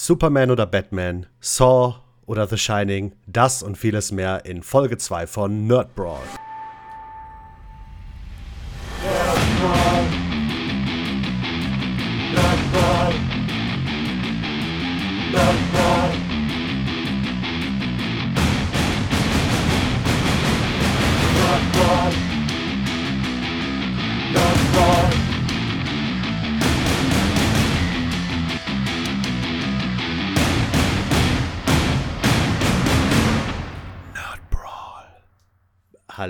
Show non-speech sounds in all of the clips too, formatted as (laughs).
Superman oder Batman, Saw oder The Shining, das und vieles mehr in Folge 2 von Nerd Brawl.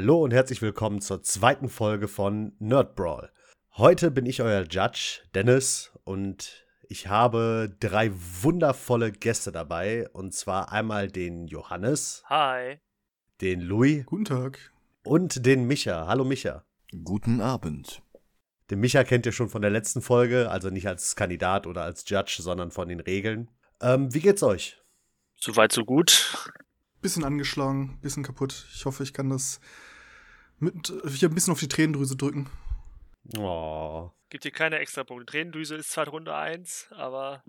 Hallo und herzlich willkommen zur zweiten Folge von Nerd Brawl. Heute bin ich euer Judge, Dennis, und ich habe drei wundervolle Gäste dabei. Und zwar einmal den Johannes. Hi. Den Louis. Guten Tag. Und den Micha. Hallo Micha. Guten Abend. Den Micha kennt ihr schon von der letzten Folge, also nicht als Kandidat oder als Judge, sondern von den Regeln. Ähm, wie geht's euch? Soweit, so gut bisschen angeschlagen, bisschen kaputt. Ich hoffe, ich kann das mit hier ein bisschen auf die Tränendrüse drücken. Oh. Gibt dir keine extra Punkte. Tränendrüse ist zwar Runde 1, aber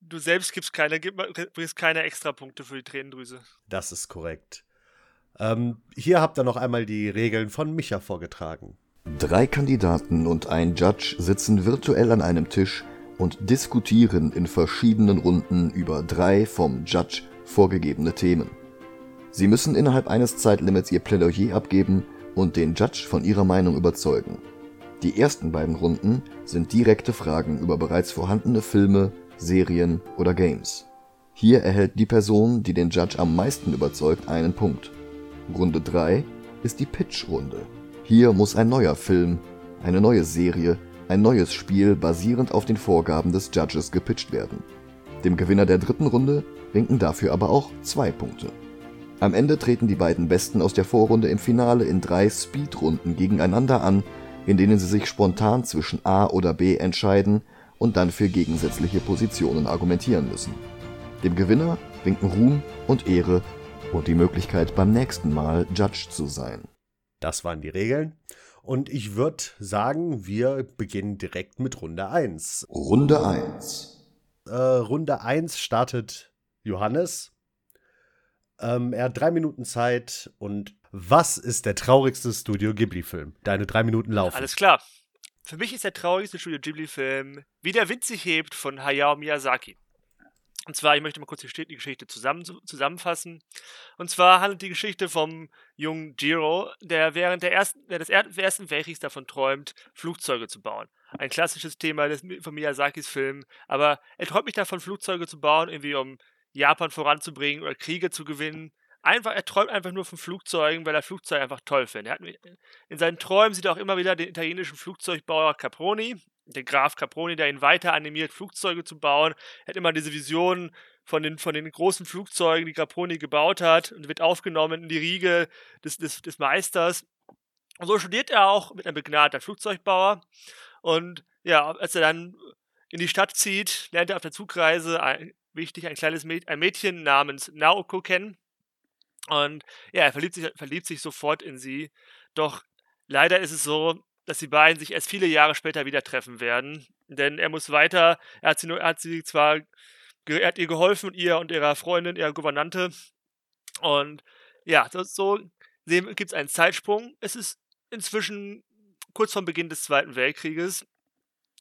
du selbst gibst keine, bringst keine extra Punkte für die Tränendrüse. Das ist korrekt. Ähm, hier habt ihr noch einmal die Regeln von Micha vorgetragen. Drei Kandidaten und ein Judge sitzen virtuell an einem Tisch und diskutieren in verschiedenen Runden über drei vom Judge vorgegebene Themen. Sie müssen innerhalb eines Zeitlimits ihr Plädoyer abgeben und den Judge von ihrer Meinung überzeugen. Die ersten beiden Runden sind direkte Fragen über bereits vorhandene Filme, Serien oder Games. Hier erhält die Person, die den Judge am meisten überzeugt, einen Punkt. Runde 3 ist die Pitch-Runde. Hier muss ein neuer Film, eine neue Serie, ein neues Spiel basierend auf den Vorgaben des Judges gepitcht werden. Dem Gewinner der dritten Runde winken dafür aber auch zwei Punkte. Am Ende treten die beiden Besten aus der Vorrunde im Finale in drei Speedrunden gegeneinander an, in denen sie sich spontan zwischen A oder B entscheiden und dann für gegensätzliche Positionen argumentieren müssen. Dem Gewinner winken Ruhm und Ehre und die Möglichkeit beim nächsten Mal Judge zu sein. Das waren die Regeln. Und ich würde sagen, wir beginnen direkt mit Runde 1. Runde 1 äh, Runde 1 startet Johannes. Ähm, er hat drei Minuten Zeit und was ist der traurigste Studio Ghibli-Film? Deine drei Minuten laufen. Alles klar. Für mich ist der traurigste Studio Ghibli-Film Wie der Wind sich hebt von Hayao Miyazaki. Und zwar, ich möchte mal kurz die Geschichte zusammen, zusammenfassen. Und zwar handelt die Geschichte vom jungen Jiro, der während der ersten, des Ersten Weltkriegs davon träumt, Flugzeuge zu bauen. Ein klassisches Thema des, von Miyazakis Film. Aber er träumt nicht davon, Flugzeuge zu bauen, irgendwie um Japan voranzubringen oder Kriege zu gewinnen. Einfach, er träumt einfach nur von Flugzeugen, weil er Flugzeuge einfach toll findet. in seinen Träumen sieht er auch immer wieder den italienischen Flugzeugbauer Caproni, der Graf Caproni, der ihn weiter animiert, Flugzeuge zu bauen. Er hat immer diese Visionen von den, von den großen Flugzeugen, die Caproni gebaut hat, und wird aufgenommen in die Riege des, des, des Meisters. Und so studiert er auch mit einem begnadeten Flugzeugbauer. Und ja, als er dann in die Stadt zieht, lernt er auf der Zugreise ein, wichtig ein kleines Mäd ein Mädchen namens Naoko kennen. Und ja, er verliebt sich, verliebt sich sofort in sie. Doch leider ist es so, dass die beiden sich erst viele Jahre später wieder treffen werden. Denn er muss weiter, er hat sie, nur, hat sie zwar, er hat ihr geholfen, ihr und ihrer Freundin, ihrer Gouvernante. Und ja, so, so gibt es einen Zeitsprung. Es ist inzwischen kurz vor Beginn des Zweiten Weltkrieges.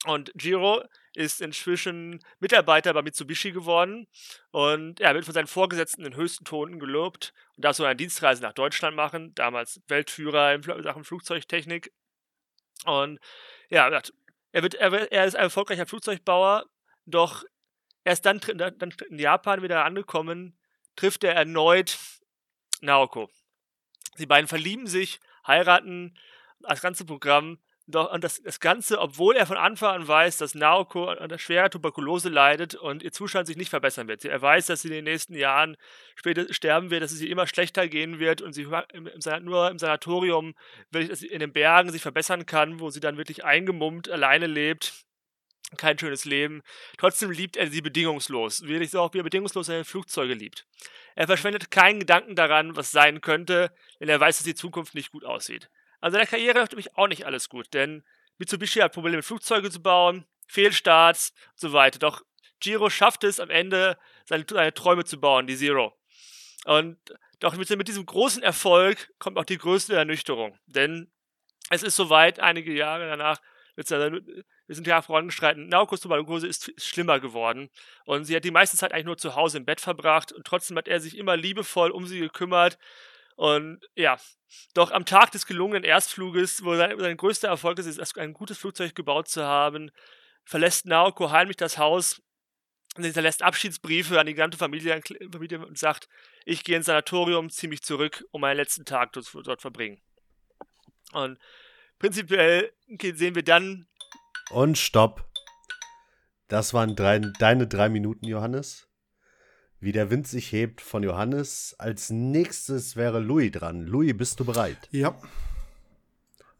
Und Jiro ist inzwischen Mitarbeiter bei Mitsubishi geworden und er wird von seinen Vorgesetzten in höchsten Tonen gelobt und darf so eine Dienstreise nach Deutschland machen, damals Weltführer in Sachen Flugzeugtechnik. Und ja, er, wird, er, ist ein erfolgreicher Flugzeugbauer, doch erst dann, dann in Japan wieder angekommen, trifft er erneut Naoko. Die beiden verlieben sich, heiraten, das ganze Programm doch, und das, das Ganze, obwohl er von Anfang an weiß, dass Naoko an schwerer Tuberkulose leidet und ihr Zustand sich nicht verbessern wird. Er weiß, dass sie in den nächsten Jahren später sterben wird, dass es ihr immer schlechter gehen wird und sie im, im, nur im Sanatorium in den Bergen sich verbessern kann, wo sie dann wirklich eingemummt alleine lebt. Kein schönes Leben. Trotzdem liebt er sie bedingungslos. Wirklich so auch, wie er bedingungslos seine Flugzeuge liebt. Er verschwendet keinen Gedanken daran, was sein könnte, denn er weiß, dass die Zukunft nicht gut aussieht. Also in der Karriere läuft nämlich auch nicht alles gut, denn Mitsubishi hat Probleme, Flugzeuge zu bauen, Fehlstarts und so weiter. Doch Giro schafft es am Ende, seine, seine Träume zu bauen, die Zero. Und doch mit, mit diesem großen Erfolg kommt auch die größte Ernüchterung. Denn es ist soweit, einige Jahre danach, wir sind ja vorangeschreiten, Naokos Tuberkulose ist, ist schlimmer geworden. Und sie hat die meiste Zeit eigentlich nur zu Hause im Bett verbracht. Und trotzdem hat er sich immer liebevoll um sie gekümmert. Und ja, doch am Tag des gelungenen Erstfluges, wo sein, sein größter Erfolg ist, ist ein gutes Flugzeug gebaut zu haben, verlässt Naoko heimlich das Haus und hinterlässt Abschiedsbriefe an die gesamte Familie, Familie und sagt, ich gehe ins Sanatorium, ziehe mich zurück, um meinen letzten Tag dort, dort verbringen. Und prinzipiell sehen wir dann. Und stopp. Das waren drei, deine drei Minuten, Johannes. Wie der Wind sich hebt von Johannes. Als nächstes wäre Louis dran. Louis, bist du bereit? Ja.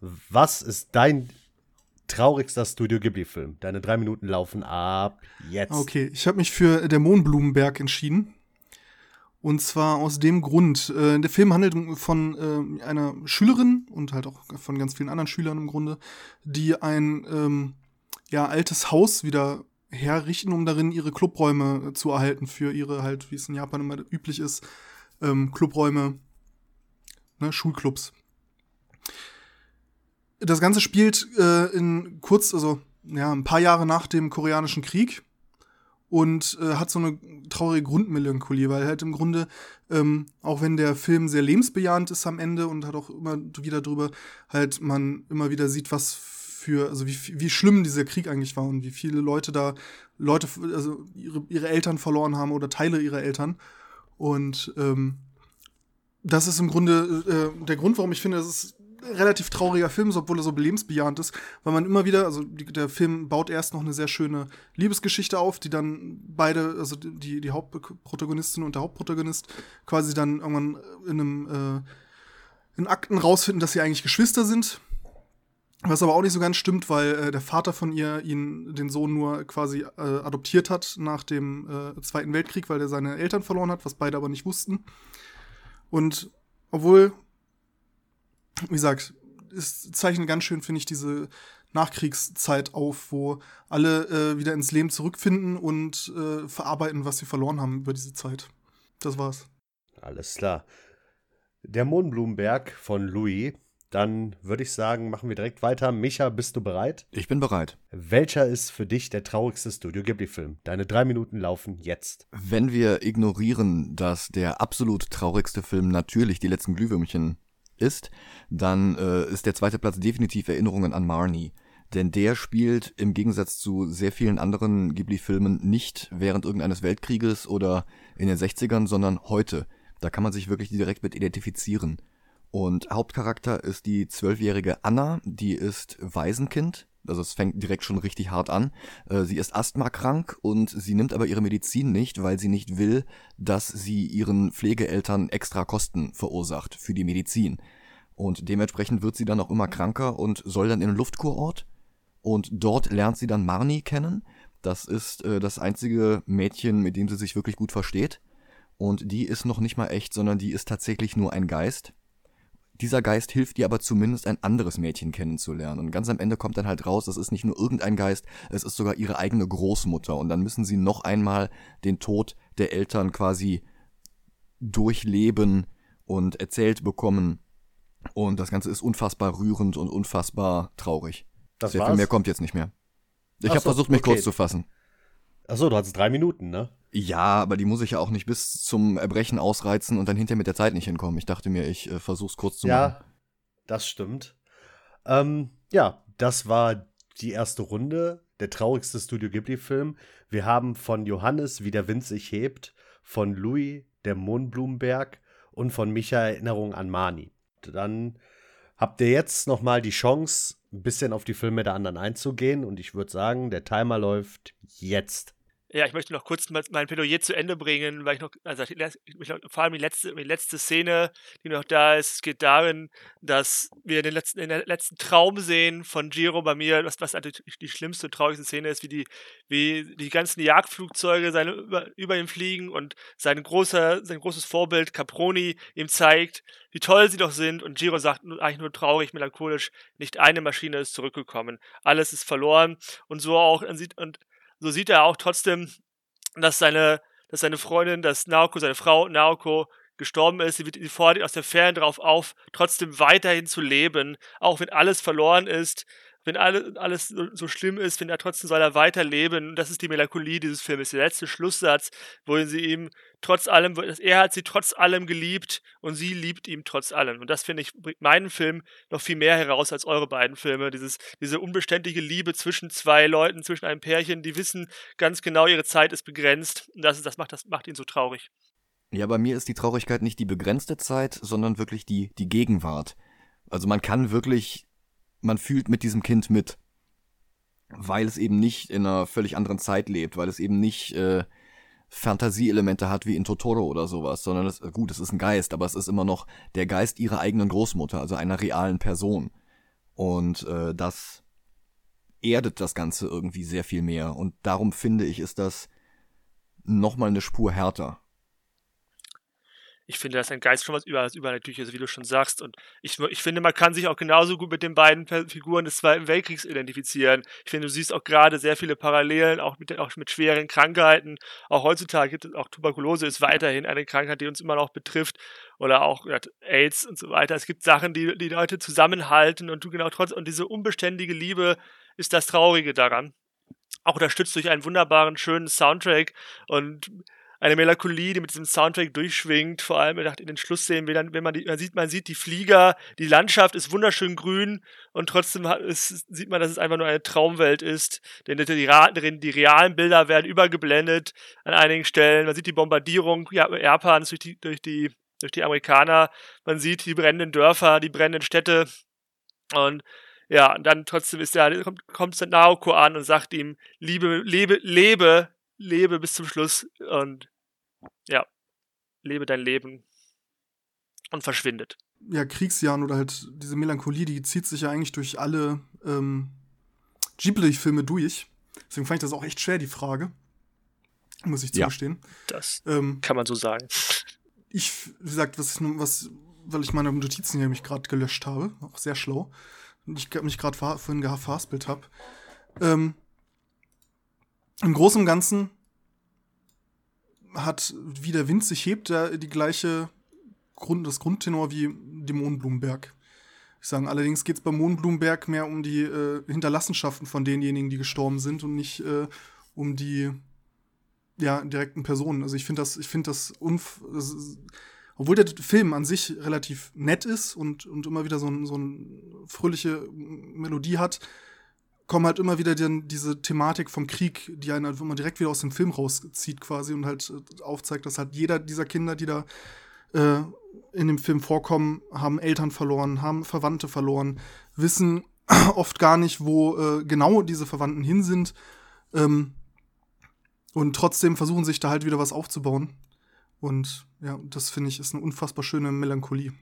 Was ist dein traurigster Studio Ghibli-Film? Deine drei Minuten laufen ab jetzt. Okay, ich habe mich für Der Mohnblumenberg entschieden. Und zwar aus dem Grund, äh, der Film handelt von äh, einer Schülerin und halt auch von ganz vielen anderen Schülern im Grunde, die ein ähm, ja, altes Haus wieder herrichten, um darin ihre Clubräume zu erhalten für ihre halt, wie es in Japan immer üblich ist, ähm, Clubräume, ne, Schulclubs. Das Ganze spielt äh, in kurz, also ja, ein paar Jahre nach dem Koreanischen Krieg und äh, hat so eine traurige Grundmelancholie, weil halt im Grunde, ähm, auch wenn der Film sehr lebensbejahend ist am Ende und hat auch immer wieder drüber, halt man immer wieder sieht, was für, also wie, wie schlimm dieser Krieg eigentlich war und wie viele Leute da, Leute, also ihre, ihre Eltern verloren haben oder Teile ihrer Eltern. Und ähm, das ist im Grunde äh, der Grund, warum ich finde, dass es relativ trauriger Film, obwohl er so lebensbejahend ist, weil man immer wieder, also die, der Film baut erst noch eine sehr schöne Liebesgeschichte auf, die dann beide, also die, die Hauptprotagonistin und der Hauptprotagonist quasi dann irgendwann in einem äh, in Akten rausfinden, dass sie eigentlich Geschwister sind. Was aber auch nicht so ganz stimmt, weil äh, der Vater von ihr ihn, den Sohn nur quasi äh, adoptiert hat nach dem äh, Zweiten Weltkrieg, weil er seine Eltern verloren hat, was beide aber nicht wussten. Und obwohl wie gesagt, es zeichnet ganz schön, finde ich, diese Nachkriegszeit auf, wo alle äh, wieder ins Leben zurückfinden und äh, verarbeiten, was sie verloren haben über diese Zeit. Das war's. Alles klar. Der Mohnblumenberg von Louis. Dann würde ich sagen, machen wir direkt weiter. Micha, bist du bereit? Ich bin bereit. Welcher ist für dich der traurigste Studio Ghibli-Film? Deine drei Minuten laufen jetzt. Wenn wir ignorieren, dass der absolut traurigste Film natürlich die letzten Glühwürmchen ist, dann äh, ist der zweite Platz definitiv Erinnerungen an Marnie. Denn der spielt im Gegensatz zu sehr vielen anderen Ghibli-Filmen nicht während irgendeines Weltkrieges oder in den 60ern, sondern heute. Da kann man sich wirklich direkt mit identifizieren. Und Hauptcharakter ist die zwölfjährige Anna, die ist Waisenkind. Also es fängt direkt schon richtig hart an. Äh, sie ist asthmakrank und sie nimmt aber ihre Medizin nicht, weil sie nicht will, dass sie ihren Pflegeeltern extra Kosten verursacht für die Medizin. Und dementsprechend wird sie dann auch immer kranker und soll dann in den Luftkurort. Und dort lernt sie dann Marnie kennen. Das ist äh, das einzige Mädchen, mit dem sie sich wirklich gut versteht. Und die ist noch nicht mal echt, sondern die ist tatsächlich nur ein Geist. Dieser Geist hilft ihr aber zumindest ein anderes Mädchen kennenzulernen. Und ganz am Ende kommt dann halt raus, das ist nicht nur irgendein Geist, es ist sogar ihre eigene Großmutter. Und dann müssen sie noch einmal den Tod der Eltern quasi durchleben und erzählt bekommen. Und das Ganze ist unfassbar rührend und unfassbar traurig. Das Sehr war's? viel mehr kommt jetzt nicht mehr. Ich habe so, versucht, mich okay. kurz zu fassen. Achso, du hattest drei Minuten, ne? Ja, aber die muss ich ja auch nicht bis zum Erbrechen ausreizen und dann hinterher mit der Zeit nicht hinkommen. Ich dachte mir, ich äh, versuch's kurz zu ja, machen. Ja, das stimmt. Ähm, ja, das war die erste Runde, der traurigste Studio Ghibli-Film. Wir haben von Johannes, wie der Wind sich hebt, von Louis, der Mohnblumenberg und von Micha Erinnerung an Mani. Dann habt ihr jetzt noch mal die Chance, ein bisschen auf die Filme der anderen einzugehen und ich würde sagen, der Timer läuft jetzt. Ja, ich möchte noch kurz mein Plädoyer zu Ende bringen, weil ich noch, also vor allem die letzte, die letzte Szene, die noch da ist, geht darin, dass wir den letzten, den letzten Traum sehen von Giro. Bei mir, was, was natürlich die schlimmste, traurigste Szene ist, wie die, wie die ganzen Jagdflugzeuge seine, über, über ihm fliegen und sein großer, sein großes Vorbild Caproni ihm zeigt, wie toll sie doch sind. Und Giro sagt eigentlich nur traurig, melancholisch, nicht eine Maschine ist zurückgekommen, alles ist verloren. Und so auch, und so sieht er auch trotzdem dass seine, dass seine Freundin, dass Naoko, seine Frau Naoko gestorben ist, sie, wird, sie fordert aus der Ferne darauf auf, trotzdem weiterhin zu leben, auch wenn alles verloren ist, wenn alle, alles so, schlimm ist, wenn er trotzdem soll er weiterleben. Und das ist die Melancholie dieses Films. Der letzte Schlusssatz, wo sie ihm trotz allem, er hat sie trotz allem geliebt und sie liebt ihn trotz allem. Und das finde ich bringt meinen Film noch viel mehr heraus als eure beiden Filme. Dieses, diese unbeständige Liebe zwischen zwei Leuten, zwischen einem Pärchen, die wissen ganz genau, ihre Zeit ist begrenzt. Und das, das, macht, das macht ihn so traurig. Ja, bei mir ist die Traurigkeit nicht die begrenzte Zeit, sondern wirklich die, die Gegenwart. Also man kann wirklich man fühlt mit diesem Kind mit. Weil es eben nicht in einer völlig anderen Zeit lebt, weil es eben nicht äh, Fantasieelemente hat wie in Totoro oder sowas, sondern es, gut, es ist ein Geist, aber es ist immer noch der Geist ihrer eigenen Großmutter, also einer realen Person. Und äh, das erdet das Ganze irgendwie sehr viel mehr. Und darum finde ich, ist das nochmal eine Spur härter ich finde, dass ein Geist schon was über, Übernatürliches ist, wie du schon sagst. Und ich, ich finde, man kann sich auch genauso gut mit den beiden Figuren des Zweiten Weltkriegs identifizieren. Ich finde, du siehst auch gerade sehr viele Parallelen, auch mit, auch mit schweren Krankheiten. Auch heutzutage gibt es auch Tuberkulose ist weiterhin eine Krankheit, die uns immer noch betrifft. Oder auch ja, AIDS und so weiter. Es gibt Sachen, die die Leute zusammenhalten und du genau trotz, und diese unbeständige Liebe ist das Traurige daran. Auch unterstützt durch einen wunderbaren, schönen Soundtrack und eine Melancholie, die mit diesem Soundtrack durchschwingt, vor allem in den Schlussszenen, wenn, wenn man, die, man, sieht, man sieht die Flieger, die Landschaft ist wunderschön grün und trotzdem hat, ist, sieht man, dass es einfach nur eine Traumwelt ist, denn die, die, die realen Bilder werden übergeblendet an einigen Stellen, man sieht die Bombardierung Japans durch die, durch die, durch die Amerikaner, man sieht die brennenden Dörfer, die brennenden Städte. Und ja, und dann trotzdem ist der, kommt, kommt Naoko an und sagt ihm, liebe, lebe, lebe, lebe bis zum Schluss. Und ja, lebe dein Leben und verschwindet. Ja, Kriegsjahren oder halt diese Melancholie, die zieht sich ja eigentlich durch alle ähm, Ghibli-Filme durch. Deswegen fand ich das auch echt schwer, die Frage. Muss ich zugestehen. Ja, das ähm, kann man so sagen. Ich, wie gesagt, was, was weil ich meine Notizen hier mich gerade gelöscht habe, auch sehr schlau, und ich mich gerade vorhin gehaspelt habe. Ähm, Im Großen und Ganzen hat, wie der Wind sich hebt, der, die gleiche Grund, das Grundtenor wie dem Mohnblumenberg. Ich sage, allerdings geht es beim Mohnblumenberg mehr um die äh, Hinterlassenschaften von denjenigen, die gestorben sind und nicht äh, um die ja, direkten Personen. Also ich finde das, ich finde das, unf das ist, obwohl der Film an sich relativ nett ist und, und immer wieder so, ein, so eine fröhliche Melodie hat, kommen halt immer wieder die, diese Thematik vom Krieg, die einen halt immer direkt wieder aus dem Film rauszieht quasi und halt äh, aufzeigt, dass halt jeder dieser Kinder, die da äh, in dem Film vorkommen, haben Eltern verloren, haben Verwandte verloren, wissen (clears throat) oft gar nicht, wo äh, genau diese Verwandten hin sind ähm, und trotzdem versuchen sich da halt wieder was aufzubauen. Und ja, das finde ich ist eine unfassbar schöne Melancholie.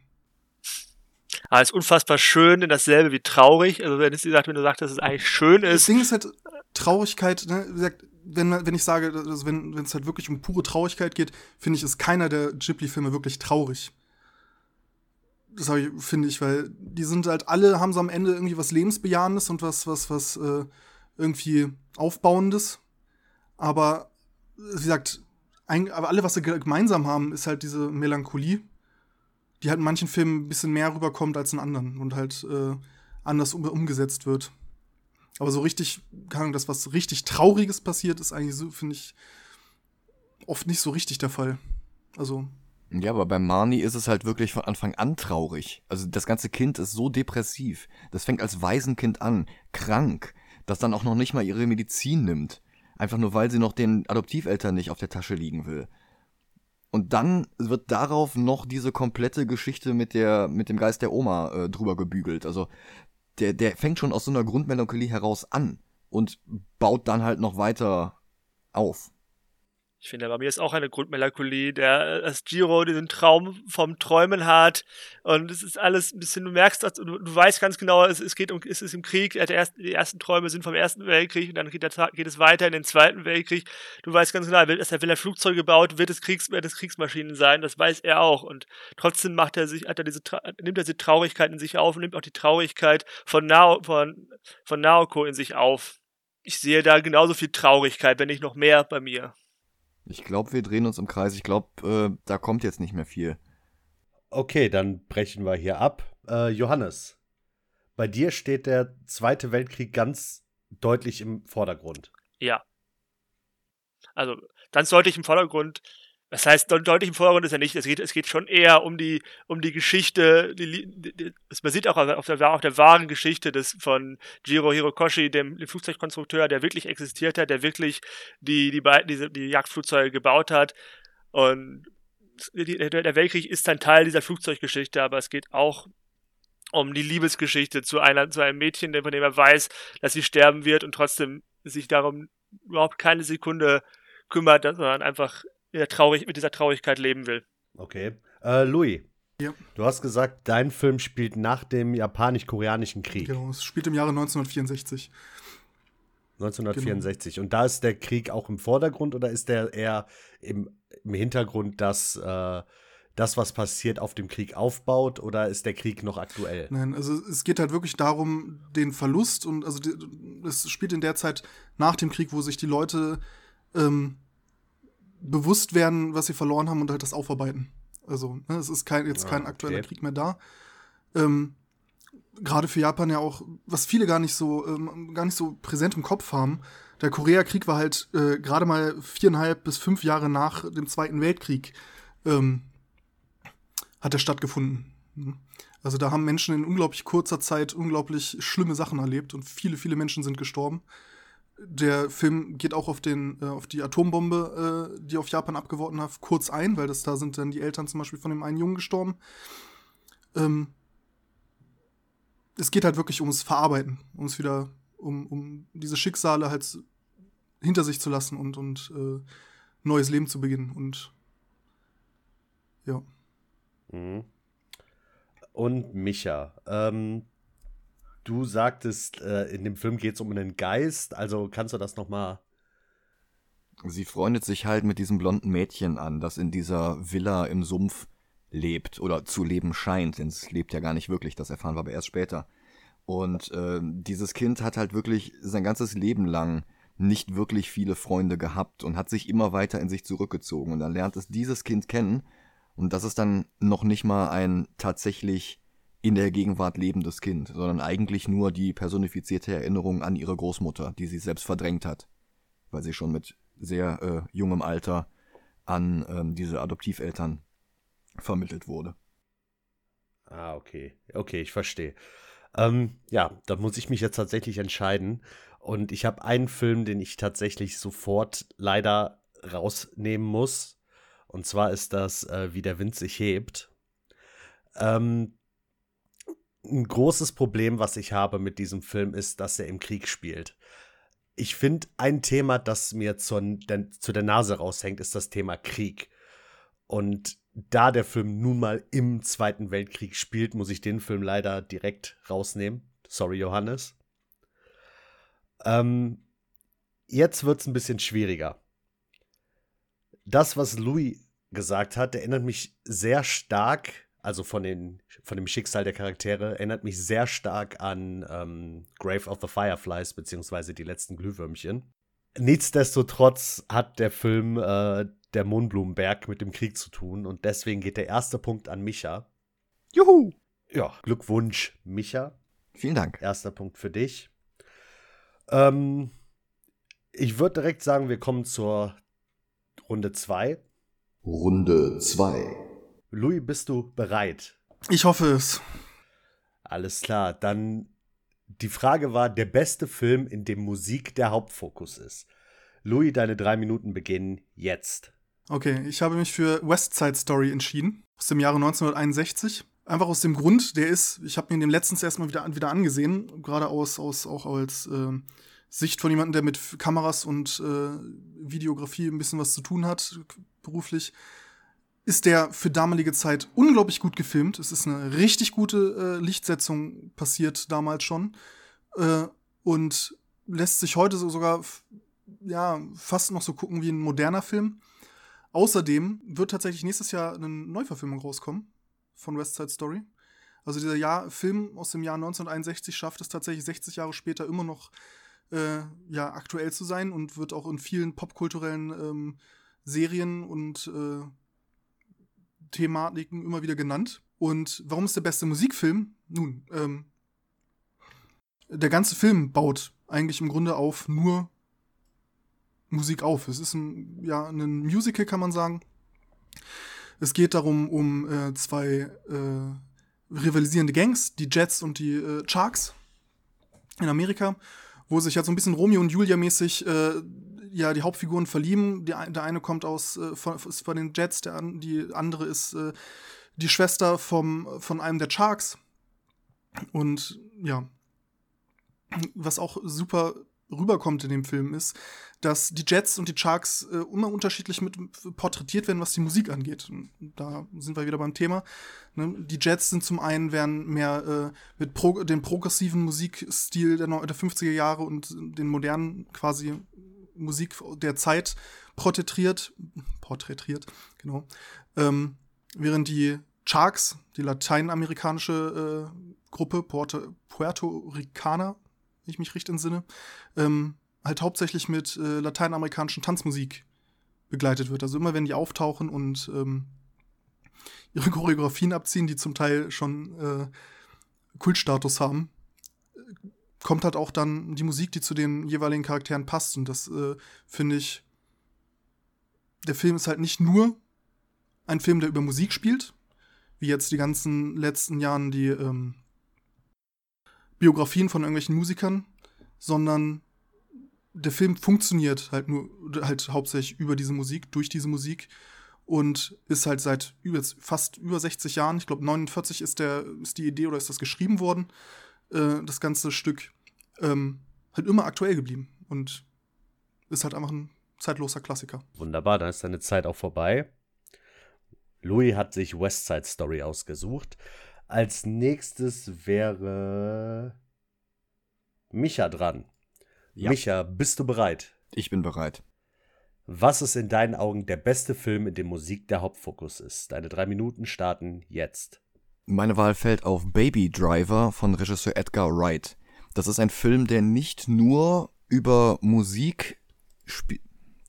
Aber es ist unfassbar schön, denn dasselbe wie traurig. Also wenn es gesagt, wenn du sagst, dass es eigentlich schön ist. Das Ding ist halt Traurigkeit, ne? Wie gesagt, wenn, wenn ich sage, also wenn es halt wirklich um pure Traurigkeit geht, finde ich, ist keiner der Ghibli-Filme wirklich traurig. Das ich, finde ich, weil die sind halt alle, haben so am Ende irgendwie was Lebensbejahendes und was, was, was äh, irgendwie Aufbauendes. Aber, wie gesagt, ein, aber alle, was sie gemeinsam haben, ist halt diese Melancholie die halt in manchen Filmen ein bisschen mehr rüberkommt als in anderen und halt äh, anders um, umgesetzt wird. Aber so richtig, keine Ahnung, das, was richtig Trauriges passiert, ist eigentlich so, finde ich, oft nicht so richtig der Fall. Also. Ja, aber bei Marnie ist es halt wirklich von Anfang an traurig. Also das ganze Kind ist so depressiv. Das fängt als Waisenkind an, krank, das dann auch noch nicht mal ihre Medizin nimmt. Einfach nur, weil sie noch den Adoptiveltern nicht auf der Tasche liegen will. Und dann wird darauf noch diese komplette Geschichte mit der mit dem Geist der Oma äh, drüber gebügelt. Also der der fängt schon aus so einer Grundmelancholie heraus an und baut dann halt noch weiter auf. Ich finde, bei mir ist auch eine Grundmelancholie, der, dass Giro diesen Traum vom Träumen hat und es ist alles ein bisschen, du merkst, du, du weißt ganz genau, es, es geht um, es ist im Krieg, er hat erst, die ersten Träume sind vom Ersten Weltkrieg und dann geht, der, geht es weiter in den Zweiten Weltkrieg. Du weißt ganz genau, will, er, will er Flugzeuge baut, wird es Kriegs, wird es Kriegsmaschinen sein, das weiß er auch und trotzdem macht er sich, hat er diese, nimmt er diese Traurigkeit in sich auf und nimmt auch die Traurigkeit von, Nao, von, von Naoko in sich auf. Ich sehe da genauso viel Traurigkeit, wenn nicht noch mehr bei mir. Ich glaube, wir drehen uns im Kreis. Ich glaube, äh, da kommt jetzt nicht mehr viel. Okay, dann brechen wir hier ab. Äh, Johannes, bei dir steht der Zweite Weltkrieg ganz deutlich im Vordergrund. Ja. Also ganz deutlich im Vordergrund. Das heißt, deutlich im Vordergrund ist ja nicht. Es geht, es geht schon eher um die, um die Geschichte. Die, die, es basiert auch auf der, auf der wahren Geschichte des, von Jiro Hirokoshi, dem, dem Flugzeugkonstrukteur, der wirklich existiert hat, der wirklich die, die, die, die Jagdflugzeuge gebaut hat. Und der Weltkrieg ist ein Teil dieser Flugzeuggeschichte, aber es geht auch um die Liebesgeschichte zu einer, zu einem Mädchen, von dem er weiß, dass sie sterben wird und trotzdem sich darum überhaupt keine Sekunde kümmert, sondern einfach mit, Traurig mit dieser Traurigkeit leben will. Okay. Äh, Louis. Ja. Du hast gesagt, dein Film spielt nach dem japanisch-koreanischen Krieg. Genau, es spielt im Jahre 1964. 1964. Genau. Und da ist der Krieg auch im Vordergrund oder ist der eher im, im Hintergrund, dass äh, das, was passiert, auf dem Krieg aufbaut oder ist der Krieg noch aktuell? Nein, also es geht halt wirklich darum, den Verlust und also es spielt in der Zeit nach dem Krieg, wo sich die Leute ähm, bewusst werden, was sie verloren haben und halt das aufarbeiten. Also ne, es ist kein, jetzt kein ah, aktueller okay. Krieg mehr da. Ähm, Gerade für Japan ja auch, was viele gar nicht so ähm, gar nicht so präsent im Kopf haben. Der Koreakrieg war halt äh, gerade mal viereinhalb bis fünf Jahre nach dem Zweiten Weltkrieg ähm, hat er stattgefunden. Mhm. Also da haben Menschen in unglaublich kurzer Zeit unglaublich schlimme Sachen erlebt und viele, viele Menschen sind gestorben. Der Film geht auch auf, den, äh, auf die Atombombe, äh, die auf Japan abgeworfen hat, kurz ein, weil das da sind dann die Eltern zum Beispiel von dem einen Jungen gestorben. Ähm, es geht halt wirklich ums Verarbeiten, ums wieder, um, um diese Schicksale halt hinter sich zu lassen und, und äh, neues Leben zu beginnen. Und ja. Mhm. Und Micha, ähm, du sagtest, äh, in dem Film geht es um einen Geist, also kannst du das noch mal Sie freundet sich halt mit diesem blonden Mädchen an, das in dieser Villa im Sumpf lebt oder zu leben scheint, denn es lebt ja gar nicht wirklich, das erfahren wir aber erst später. Und äh, dieses Kind hat halt wirklich sein ganzes Leben lang nicht wirklich viele Freunde gehabt und hat sich immer weiter in sich zurückgezogen. Und dann lernt es dieses Kind kennen und das ist dann noch nicht mal ein tatsächlich in der Gegenwart lebendes Kind, sondern eigentlich nur die personifizierte Erinnerung an ihre Großmutter, die sie selbst verdrängt hat, weil sie schon mit sehr äh, jungem Alter an ähm, diese Adoptiveltern vermittelt wurde. Ah, okay. Okay, ich verstehe. Ähm, ja, da muss ich mich jetzt tatsächlich entscheiden. Und ich habe einen Film, den ich tatsächlich sofort leider rausnehmen muss. Und zwar ist das, äh, wie der Wind sich hebt. Ähm, ein großes Problem, was ich habe mit diesem Film, ist, dass er im Krieg spielt. Ich finde, ein Thema, das mir zur, der, zu der Nase raushängt, ist das Thema Krieg. Und da der Film nun mal im Zweiten Weltkrieg spielt, muss ich den Film leider direkt rausnehmen. Sorry, Johannes. Ähm, jetzt wird es ein bisschen schwieriger das, was Louis gesagt hat, erinnert mich sehr stark, also von, den, von dem Schicksal der Charaktere, erinnert mich sehr stark an ähm, Grave of the Fireflies, beziehungsweise die letzten Glühwürmchen. Nichtsdestotrotz hat der Film äh, der Mohnblumenberg mit dem Krieg zu tun und deswegen geht der erste Punkt an Micha. Juhu! Ja, Glückwunsch, Micha. Vielen Dank. Erster Punkt für dich. Ähm, ich würde direkt sagen, wir kommen zur Runde 2. Runde 2. Louis, bist du bereit? Ich hoffe es. Alles klar, dann die Frage war, der beste Film, in dem Musik der Hauptfokus ist. Louis, deine drei Minuten beginnen jetzt. Okay, ich habe mich für West Side Story entschieden, aus dem Jahre 1961. Einfach aus dem Grund, der ist, ich habe mir den letztens erstmal wieder, wieder angesehen, gerade aus, aus, auch als äh, Sicht von jemandem, der mit Kameras und äh, Videografie ein bisschen was zu tun hat, beruflich, ist der für damalige Zeit unglaublich gut gefilmt. Es ist eine richtig gute äh, Lichtsetzung passiert damals schon äh, und lässt sich heute so sogar ja fast noch so gucken wie ein moderner Film. Außerdem wird tatsächlich nächstes Jahr eine Neuverfilmung rauskommen von West Side Story. Also dieser Jahr, Film aus dem Jahr 1961 schafft es tatsächlich 60 Jahre später immer noch äh, ja, aktuell zu sein und wird auch in vielen popkulturellen ähm, Serien und äh, Thematiken immer wieder genannt. Und warum ist der beste Musikfilm? Nun, ähm, der ganze Film baut eigentlich im Grunde auf nur Musik auf. Es ist ein, ja, ein Musical, kann man sagen. Es geht darum, um äh, zwei äh, rivalisierende Gangs, die Jets und die äh, Sharks in Amerika, wo sich halt so ein bisschen Romeo und Julia mäßig äh, ja die Hauptfiguren verlieben. Die, der eine kommt aus äh, von, von den Jets, der, die andere ist äh, die Schwester vom, von einem der Sharks. Und ja, was auch super rüberkommt in dem Film ist, dass die Jets und die Sharks äh, immer unterschiedlich mit porträtiert werden, was die Musik angeht. Und da sind wir wieder beim Thema. Ne? Die Jets sind zum einen werden mehr äh, mit pro dem progressiven Musikstil der, der 50er Jahre und den modernen quasi Musik der Zeit porträtiert, porträtiert, genau. Ähm, während die Sharks, die lateinamerikanische äh, Gruppe, Puerto, Puerto Ricaner, wenn ich mich richtig entsinne, ähm, halt hauptsächlich mit äh, lateinamerikanischen Tanzmusik begleitet wird. Also immer wenn die auftauchen und ähm, ihre Choreografien abziehen, die zum Teil schon äh, Kultstatus haben, kommt halt auch dann die Musik, die zu den jeweiligen Charakteren passt. Und das äh, finde ich, der Film ist halt nicht nur ein Film, der über Musik spielt, wie jetzt die ganzen letzten Jahren die ähm, Biografien von irgendwelchen Musikern, sondern der Film funktioniert halt nur, halt hauptsächlich über diese Musik, durch diese Musik und ist halt seit über, fast über 60 Jahren, ich glaube 49 ist der, ist die Idee oder ist das geschrieben worden, äh, das ganze Stück, ähm, halt immer aktuell geblieben und ist halt einfach ein zeitloser Klassiker. Wunderbar, dann ist deine Zeit auch vorbei. Louis hat sich West Side Story ausgesucht. Als nächstes wäre Micha dran. Ja. Micha, bist du bereit? Ich bin bereit. Was ist in deinen Augen der beste Film, in dem Musik der Hauptfokus ist? Deine drei Minuten starten jetzt. Meine Wahl fällt auf Baby Driver von Regisseur Edgar Wright. Das ist ein Film, der nicht nur über Musik spielt,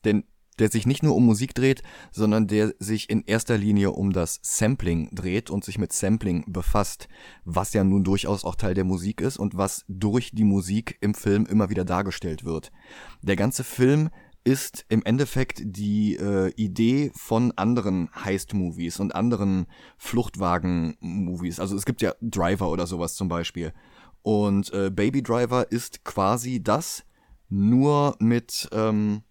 denn der sich nicht nur um Musik dreht, sondern der sich in erster Linie um das Sampling dreht und sich mit Sampling befasst, was ja nun durchaus auch Teil der Musik ist und was durch die Musik im Film immer wieder dargestellt wird. Der ganze Film ist im Endeffekt die äh, Idee von anderen Heist-Movies und anderen Fluchtwagen-Movies. Also es gibt ja Driver oder sowas zum Beispiel. Und äh, Baby Driver ist quasi das, nur mit ähm,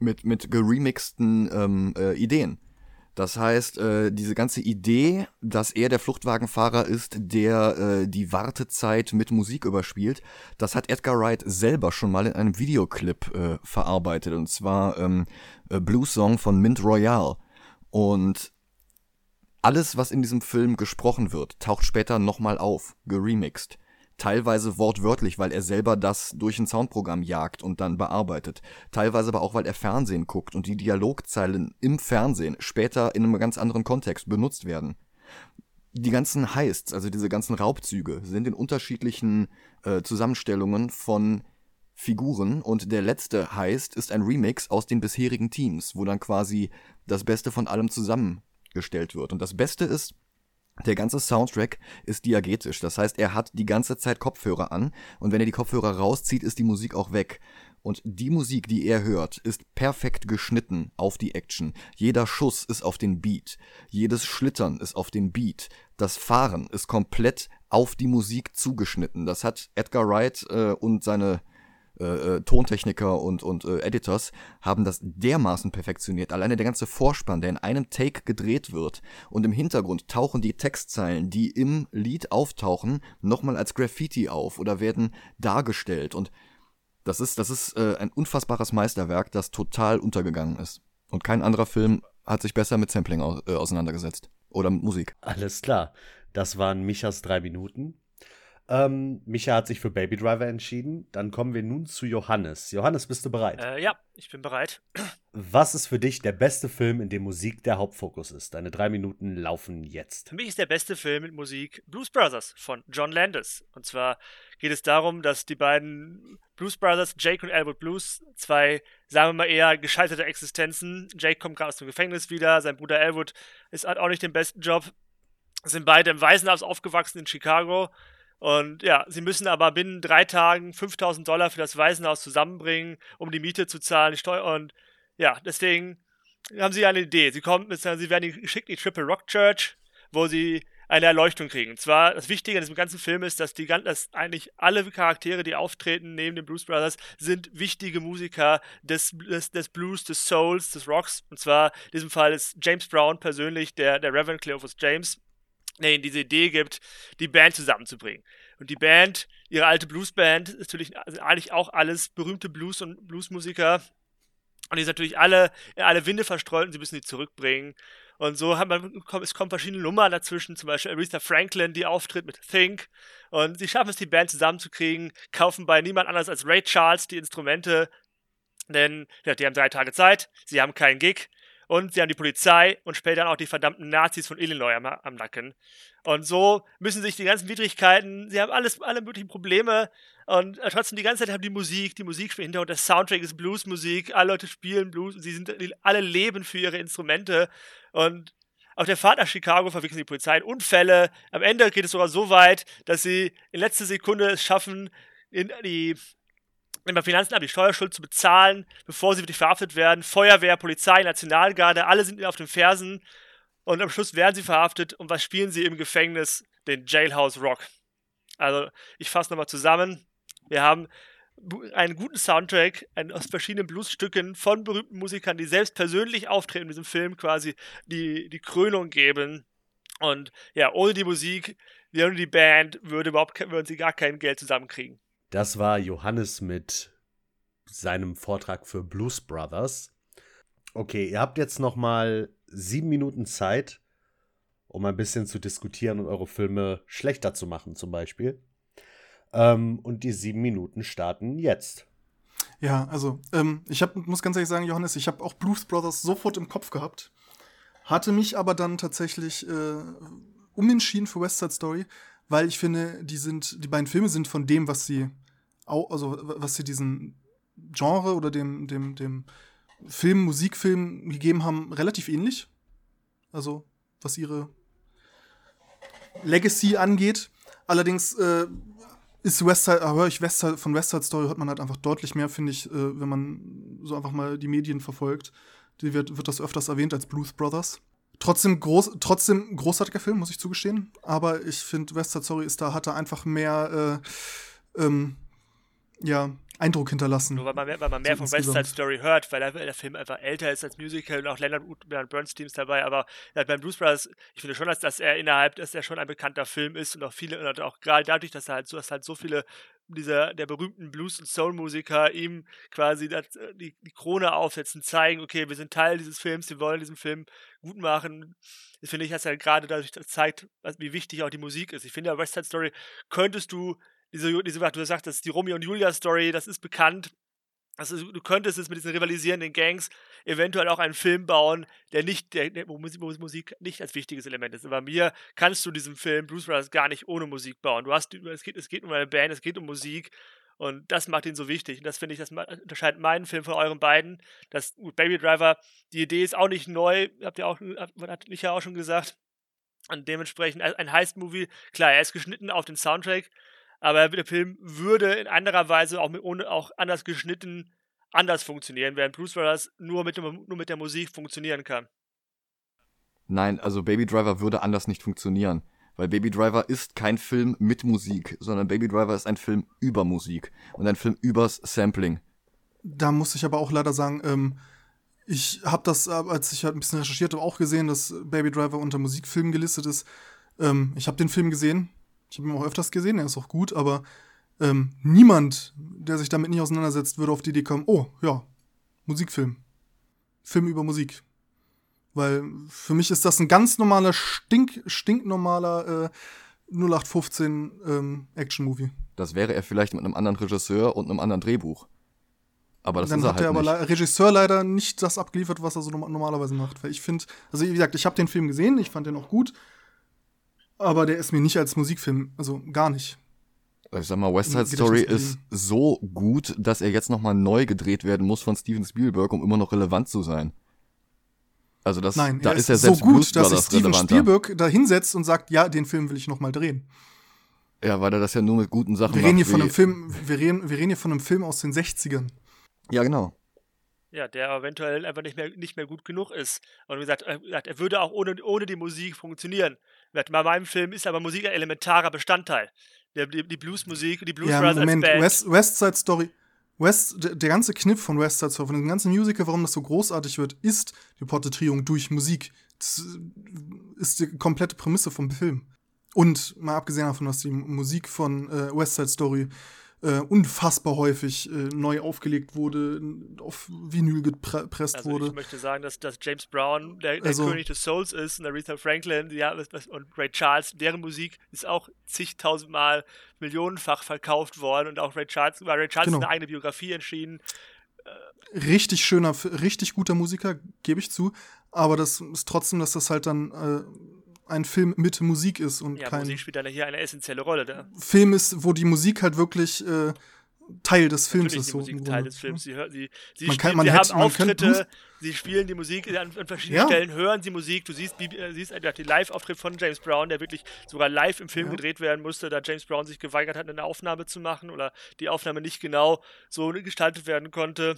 mit, mit geremixten ähm, äh, Ideen. Das heißt, äh, diese ganze Idee, dass er der Fluchtwagenfahrer ist, der äh, die Wartezeit mit Musik überspielt, das hat Edgar Wright selber schon mal in einem Videoclip äh, verarbeitet. Und zwar ähm, äh, Blues Song von Mint Royale. Und alles, was in diesem Film gesprochen wird, taucht später nochmal auf, geremixed teilweise wortwörtlich, weil er selber das durch ein Soundprogramm jagt und dann bearbeitet, teilweise aber auch, weil er Fernsehen guckt und die Dialogzeilen im Fernsehen später in einem ganz anderen Kontext benutzt werden. Die ganzen Heists, also diese ganzen Raubzüge, sind in unterschiedlichen äh, Zusammenstellungen von Figuren und der letzte Heist ist ein Remix aus den bisherigen Teams, wo dann quasi das Beste von allem zusammengestellt wird. Und das Beste ist, der ganze Soundtrack ist diagetisch, das heißt, er hat die ganze Zeit Kopfhörer an und wenn er die Kopfhörer rauszieht, ist die Musik auch weg. Und die Musik, die er hört, ist perfekt geschnitten auf die Action. Jeder Schuss ist auf den Beat. Jedes Schlittern ist auf den Beat. Das Fahren ist komplett auf die Musik zugeschnitten. Das hat Edgar Wright äh, und seine äh, äh, Tontechniker und, und äh, Editors haben das dermaßen perfektioniert. Alleine der ganze Vorspann, der in einem Take gedreht wird und im Hintergrund tauchen die Textzeilen, die im Lied auftauchen, nochmal als Graffiti auf oder werden dargestellt. Und das ist, das ist äh, ein unfassbares Meisterwerk, das total untergegangen ist. Und kein anderer Film hat sich besser mit Sampling au äh, auseinandergesetzt. Oder mit Musik. Alles klar. Das waren Michas drei Minuten. Ähm, Micha hat sich für Baby Driver entschieden. Dann kommen wir nun zu Johannes. Johannes, bist du bereit? Äh, ja, ich bin bereit. Was ist für dich der beste Film, in dem Musik der Hauptfokus ist? Deine drei Minuten laufen jetzt. Für mich ist der beste Film mit Musik Blues Brothers von John Landis. Und zwar geht es darum, dass die beiden Blues Brothers, Jake und Elwood Blues, zwei, sagen wir mal eher gescheiterte Existenzen. Jake kommt gerade aus dem Gefängnis wieder, sein Bruder Elwood ist, hat auch nicht den besten Job, sind beide im Waisenhaus aufgewachsen in Chicago. Und ja, sie müssen aber binnen drei Tagen 5000 Dollar für das Waisenhaus zusammenbringen, um die Miete zu zahlen, die Steuer. Und ja, deswegen haben sie eine Idee. Sie kommen, sie werden geschickt in die Triple Rock Church, wo sie eine Erleuchtung kriegen. Und zwar, das Wichtige an diesem ganzen Film ist, dass die dass eigentlich alle Charaktere, die auftreten neben den Blues Brothers, sind wichtige Musiker des, des, des Blues, des Souls, des Rocks. Und zwar in diesem Fall ist James Brown persönlich, der, der Reverend Cleophas James, der ihnen diese Idee gibt, die Band zusammenzubringen. Und die Band, ihre alte Bluesband, ist natürlich also eigentlich auch alles berühmte Blues- und Bluesmusiker. Und die sind natürlich alle in alle Winde verstreut und sie müssen die zurückbringen. Und so hat man, es kommen verschiedene Nummern dazwischen, zum Beispiel Aretha Franklin, die auftritt mit Think. Und sie schaffen es, die Band zusammenzukriegen, kaufen bei niemand anders als Ray Charles die Instrumente, denn ja, die haben drei Tage Zeit, sie haben keinen Gig und sie haben die Polizei und später auch die verdammten Nazis von Illinois am, am Nacken. Und so müssen sich die ganzen Widrigkeiten, sie haben alles, alle möglichen Probleme und äh, trotzdem die ganze Zeit haben die Musik, die Musik spielt hinter und der Soundtrack ist Bluesmusik, alle Leute spielen Blues, sie sind alle leben für ihre Instrumente und auf der Fahrt nach Chicago verwickeln die Polizei in Unfälle. Am Ende geht es sogar so weit, dass sie in letzter Sekunde es schaffen, in die beim Finanzamt die Steuerschuld zu bezahlen, bevor sie wirklich verhaftet werden. Feuerwehr, Polizei, Nationalgarde, alle sind auf den Fersen und am Schluss werden sie verhaftet. Und was spielen sie im Gefängnis? Den Jailhouse Rock. Also, ich fasse nochmal zusammen. Wir haben einen guten Soundtrack aus verschiedenen Bluesstücken von berühmten Musikern, die selbst persönlich auftreten in diesem Film, quasi die, die Krönung geben. Und ja, ohne die Musik, ohne die Band, würde überhaupt, würden sie gar kein Geld zusammenkriegen. Das war Johannes mit seinem Vortrag für Blues Brothers. Okay, ihr habt jetzt noch mal sieben Minuten Zeit, um ein bisschen zu diskutieren und eure Filme schlechter zu machen, zum Beispiel. Ähm, und die sieben Minuten starten jetzt. Ja, also ähm, ich hab, muss ganz ehrlich sagen, Johannes, ich habe auch Blues Brothers sofort im Kopf gehabt, hatte mich aber dann tatsächlich äh, umentschieden für West Side Story, weil ich finde, die sind, die beiden Filme sind von dem, was sie, also was sie diesen Genre oder dem, dem, dem Film, Musikfilm gegeben haben, relativ ähnlich. Also was ihre Legacy angeht. Allerdings äh, ist Westside, höre ich Westside, von Westside Story hört man halt einfach deutlich mehr, finde ich, äh, wenn man so einfach mal die Medien verfolgt. Die wird, wird das öfters erwähnt als Blues Brothers. Trotzdem, groß, trotzdem großartiger Film, muss ich zugestehen. Aber ich finde, Westside Story ist da, hat er einfach mehr, äh, ähm, ja, Eindruck hinterlassen. Nur weil man mehr, weil man mehr so von West Side Story hört, weil der, der, Film einfach älter ist als Musical und auch Leonard, Leonard Bernstein ist dabei, aber ja, beim Blues Brothers, ich finde schon, dass, dass er innerhalb, dass er schon ein bekannter Film ist und auch viele, und auch gerade dadurch, dass er halt so, dass halt so viele dieser, der berühmten Blues- und Soul-Musiker ihm quasi das, die, die Krone aufsetzen, zeigen, okay, wir sind Teil dieses Films, wir wollen diesen Film gut machen. Das finde ich, dass er gerade dadurch zeigt, wie wichtig auch die Musik ist. Ich finde, West Side Story könntest du diese, diese du ist die Romeo und Julia Story, das ist bekannt. Also du könntest jetzt mit diesen rivalisierenden Gangs eventuell auch einen Film bauen, der nicht, der, wo Musik nicht als wichtiges Element ist. Aber mir kannst du diesen Film Blues Brothers gar nicht ohne Musik bauen. Du hast, es geht, es geht um eine Band, es geht um Musik und das macht ihn so wichtig. Und das finde ich, das unterscheidet meinen Film von euren beiden. Das Baby Driver, die Idee ist auch nicht neu, habt ihr auch, hat ich ja auch schon gesagt. Und dementsprechend ein Heist-Movie, klar, er ist geschnitten auf den Soundtrack, aber der Film würde in anderer Weise auch, mit, ohne, auch anders geschnitten anders funktionieren, während Bruce Brothers nur mit, nur mit der Musik funktionieren kann. Nein, also Baby Driver würde anders nicht funktionieren. Weil Baby Driver ist kein Film mit Musik, sondern Baby Driver ist ein Film über Musik und ein Film übers Sampling. Da muss ich aber auch leider sagen, ähm, ich habe das, äh, als ich halt ein bisschen recherchiert habe, auch gesehen, dass Baby Driver unter Musikfilm gelistet ist. Ähm, ich habe den Film gesehen, ich habe ihn auch öfters gesehen, er ist auch gut, aber ähm, niemand, der sich damit nicht auseinandersetzt, würde auf die Idee kommen, oh, ja, Musikfilm. Film über Musik. Weil für mich ist das ein ganz normaler, stink, stinknormaler äh, 0815 ähm, Action-Movie. Das wäre er vielleicht mit einem anderen Regisseur und einem anderen Drehbuch. Aber das Dann ist er hat halt der aber Regisseur leider nicht das abgeliefert, was er so normalerweise macht. Weil ich finde, also wie gesagt, ich habe den Film gesehen, ich fand den auch gut aber der ist mir nicht als Musikfilm, also gar nicht. Ich sag mal, West Side Story ist so gut, dass er jetzt nochmal neu gedreht werden muss von Steven Spielberg, um immer noch relevant zu sein. Also das, Nein, da er ist er selbst so gut, Blues dass sich Steven relevanter. Spielberg da hinsetzt und sagt, ja, den Film will ich noch mal drehen. Ja, weil er das ja nur mit guten Sachen Wir reden hier macht. von wie- einem Film, wir reden, wir reden hier von einem Film aus den 60ern. Ja, genau. Ja, der eventuell einfach nicht mehr, nicht mehr gut genug ist. Und wie gesagt, er, wie gesagt, er würde auch ohne, ohne die Musik funktionieren. Bei meinem Film ist aber Musik ein elementarer Bestandteil. Der, die, die Bluesmusik, die Blues ja, Brothers Moment, als Band. West, West Side Story. West, der, der ganze Kniff von West Side Story, von dem ganzen Musical, warum das so großartig wird, ist die Porträtierung durch Musik. Das äh, ist die komplette Prämisse vom Film. Und mal abgesehen davon, dass die Musik von äh, West Side Story äh, unfassbar häufig äh, neu aufgelegt wurde, auf Vinyl gepresst Also wurde. ich möchte sagen, dass, dass James Brown der, der Also- König des Souls ist und Aretha Franklin ja, und Ray Charles, deren Musik ist auch zigtausendmal millionenfach verkauft worden und auch Ray Charles, bei Ray Charles Genau. ist eine eigene Biografie entschieden. richtig schöner, richtig guter Musiker, gebe ich zu. Aber das ist trotzdem, dass das halt dann äh, ein Film mit Musik ist und Ja, kein Musik spielt dann hier eine essentielle Rolle. Da. Film ist, wo die Musik halt wirklich äh, Teil des Films Natürlich ist. die So Musik Teil des Films. Sie, hör, sie, sie, Man kann- spielen, man sie hätte- haben könnte Auftritte, Blues- sie spielen die Musik an, an verschiedenen Ja. Stellen, hören sie Musik. Du siehst, äh, siehst äh, den Live-Auftritt von James Brown, der wirklich sogar live im Film Ja. gedreht werden musste, da James Brown sich geweigert hat, eine Aufnahme zu machen oder die Aufnahme nicht genau so gestaltet werden konnte.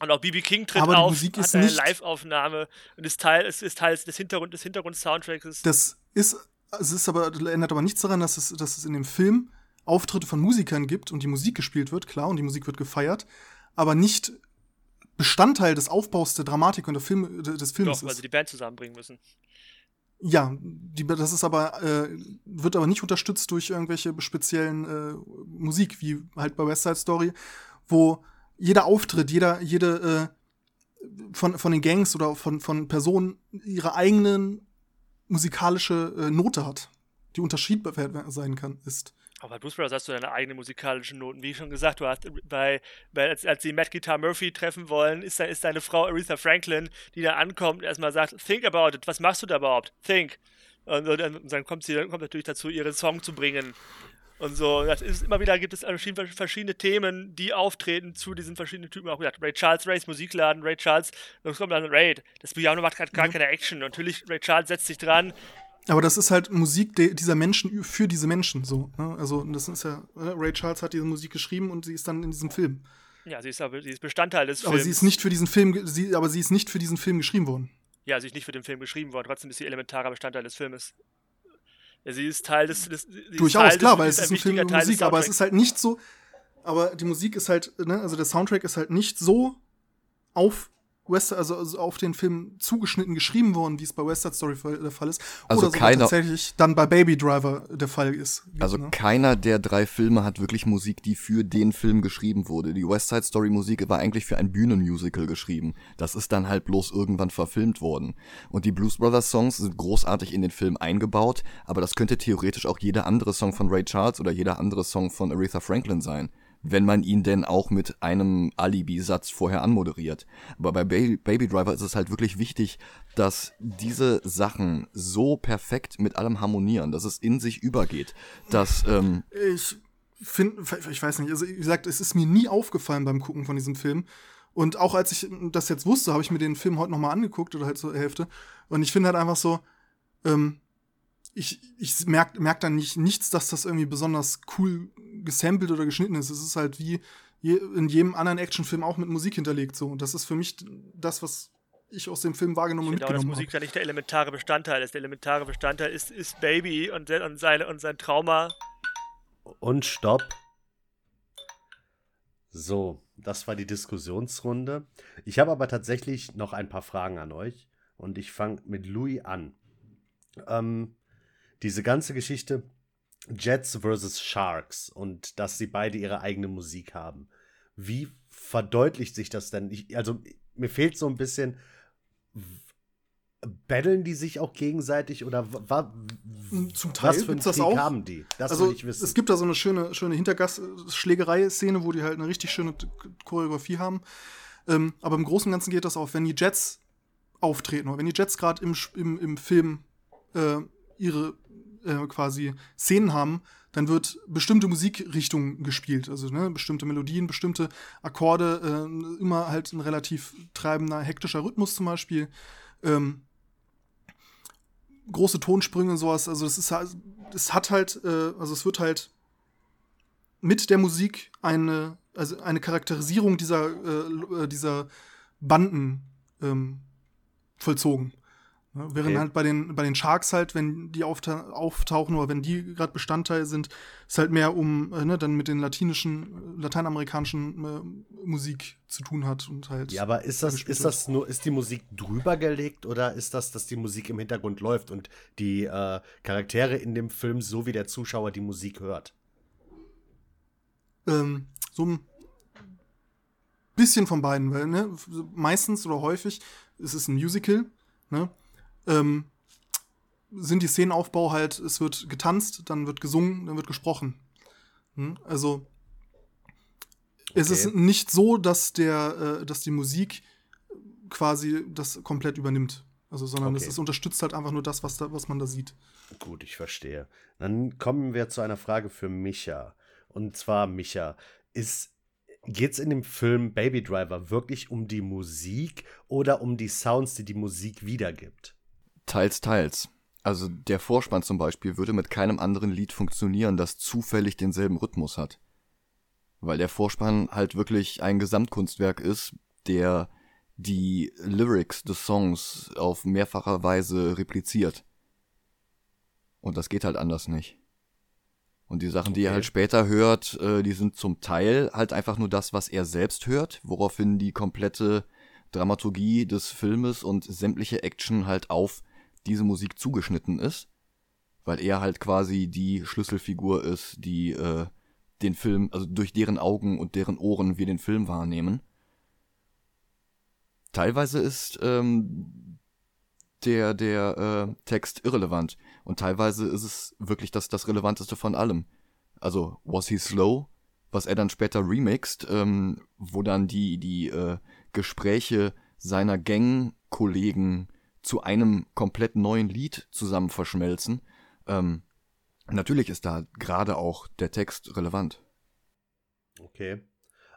Und auch BB King tritt Aber auf, Musik hat ist eine Live-Aufnahme und ist Teil, es ist Teil des Hintergrund, des Hintergrund-Soundtracks. Das ist, es ist aber, ändert aber nichts daran, dass es, dass es in dem Film Auftritte von Musikern gibt und die Musik gespielt wird, klar, und die Musik wird gefeiert, aber nicht Bestandteil des Aufbaus der Dramatik und der Film, des Films Doch, weil ist. sie die Band zusammenbringen müssen. Ja, die, das ist aber, äh, wird aber nicht unterstützt durch irgendwelche speziellen äh, Musik, wie halt bei West Side Story, wo jeder Auftritt, jeder, jede äh, von, von den Gangs oder von, von Personen ihre eigenen musikalische äh, Note hat, die unterschiedbar sein kann, ist. Aber bei Blues Brothers hast du deine eigenen musikalischen Noten. Wie schon gesagt, du hast bei, bei als, als sie Matt Guitar Murphy treffen wollen, ist, ist deine Frau Aretha Franklin, die da ankommt und erstmal sagt, think about it, was machst du da überhaupt? Think. Und, und, und dann kommt sie dann kommt natürlich dazu, ihren Song zu bringen. Und so, das ist immer wieder gibt es verschiedene, Themen, die auftreten zu diesen verschiedenen Typen. Auch gesagt, Ray Charles, Rays Musikladen, Ray Charles, dann kommt dann Ray, das Piano macht gerade gar keine Action. Natürlich, Ray Charles setzt sich dran, Aber das ist halt Musik dieser Menschen für diese Menschen so. Ne? Also das ist ja, äh, Ray Charles hat diese Musik geschrieben und sie ist dann in diesem Film. ja, sie ist, aber, sie ist Bestandteil des Aber Films. sie ist nicht für diesen Film, sie, aber sie ist nicht für diesen Film geschrieben worden. Ja, sie ist nicht für den Film geschrieben worden, trotzdem ist sie elementarer Bestandteil des Filmes. Sie ist Teil des. des Durchaus, klar, weil es ist ein wichtiger Film über Teil Musik, aber es ist halt nicht so. Aber die Musik ist halt, ne, also der Soundtrack ist halt nicht so auf West, also, also auf den Film zugeschnitten geschrieben worden, wie es bei West Side Story der Fall ist. Also Oder keiner- tatsächlich dann bei Baby Driver der Fall ist. Also ne? keiner der drei Filme hat wirklich Musik, die für den Film geschrieben wurde. Die West Side Story Musik war eigentlich für ein Bühnenmusical geschrieben. Das ist dann halt bloß irgendwann verfilmt worden. Und die Blues Brothers Songs sind großartig in den Film eingebaut, aber das könnte theoretisch auch jeder andere Song von Ray Charles oder jeder andere Song von Aretha Franklin sein. Wenn man ihn denn auch mit einem Alibi-Satz vorher anmoderiert. Aber bei Baby, Driver ist es halt wirklich wichtig, dass diese Sachen so perfekt mit allem harmonieren, dass es in sich übergeht, dass ähm, Ich finde, ich weiß nicht, also wie gesagt, es ist mir nie aufgefallen beim Gucken von diesem Film. Und auch als ich das jetzt wusste, habe ich mir den Film heute nochmal angeguckt oder halt zur Hälfte. Und ich finde halt einfach so, ähm, ich, ich merke merk dann nicht, nichts, dass das irgendwie besonders cool gesampelt oder geschnitten ist. Es ist halt wie je, in jedem anderen Actionfilm auch mit Musik hinterlegt so. Und das ist für mich das, was ich aus dem Film wahrgenommen Ich und finde auch, dass mitgenommen Musik habe. da nicht der elementare Bestandteil ist. Der elementare Bestandteil ist, ist Baby und, und, seine, und sein Trauma. Und stopp. So, das war die Diskussionsrunde. Ich habe aber tatsächlich noch ein paar Fragen an euch. Und ich fange mit Louis an. Ähm, diese ganze Geschichte Jets versus Sharks und dass sie beide ihre eigene Musik haben. Wie verdeutlicht sich das denn? Ich, also, mir fehlt so ein bisschen. Battlen die sich auch gegenseitig oder wa- Zum Teil was für einen das Krieg auch. haben die? Das also will ich wissen. es gibt da so eine schöne, schöne Hintergas-Schlägerei-Szene, wo die halt eine richtig schöne Choreografie haben. Ähm, aber im Großen und Ganzen geht das auch, wenn die Jets auftreten oder wenn die Jets gerade im, im, im Film äh, ihre äh, quasi Szenen haben, dann wird bestimmte Musikrichtung gespielt, also ne, bestimmte Melodien, bestimmte Akkorde, äh, immer halt ein relativ treibender, hektischer Rhythmus zum Beispiel. Ähm, große Tonsprünge und sowas, also das ist halt, es hat halt, äh, also es wird halt mit der Musik eine, also eine Charakterisierung dieser, äh, dieser Banden ähm, vollzogen. Ja, während okay. halt bei den, bei den Sharks halt, wenn die auftauchen oder wenn die gerade Bestandteil sind, ist halt mehr um, äh, ne, dann mit den latinischen, lateinamerikanischen äh, Musik zu tun hat und halt. Ja, aber ist das, ist das nur, ist die Musik drüber gelegt oder ist das, dass die Musik im Hintergrund läuft und die äh, Charaktere in dem Film so wie der Zuschauer die Musik hört? Ähm, so ein bisschen von beiden, weil, ne, meistens oder häufig ist es ein Musical, ne? Ähm, sind die Szenenaufbau halt, es wird getanzt, dann wird gesungen, dann wird gesprochen. Hm? Also okay. es ist nicht so, dass der, äh, dass die Musik quasi das komplett übernimmt. Also, sondern okay. es, es, unterstützt halt einfach nur das, was, da, was man da sieht. Gut, ich verstehe. Dann kommen wir zu einer Frage für Micha. Und zwar, Micha, ist Geht es in dem Film Baby Driver wirklich um die Musik oder um die Sounds, die die Musik wiedergibt? Teils, teils. Also der Vorspann zum Beispiel würde mit keinem anderen Lied funktionieren, das zufällig denselben Rhythmus hat. Weil der Vorspann halt wirklich ein Gesamtkunstwerk ist, der die Lyrics des Songs auf mehrfacher Weise repliziert. Und das geht halt anders nicht. Und die Sachen, okay. die er halt später hört, äh, die sind zum Teil halt einfach nur das, was er selbst hört, woraufhin die komplette Dramaturgie des Filmes und sämtliche Action halt auf diese Musik zugeschnitten ist, weil er halt quasi die Schlüsselfigur ist, die äh, den Film, also durch deren Augen und deren Ohren wir den Film wahrnehmen. Teilweise ist ähm, der, der äh, Text irrelevant und teilweise ist es wirklich das, das Relevanteste von allem. Also, Was He Slow, was er dann später remixt, ähm, wo dann die, die äh, Gespräche seiner Gang-Kollegen zu einem komplett neuen Lied zusammen verschmelzen. Ähm, natürlich ist da gerade auch der Text relevant. Okay.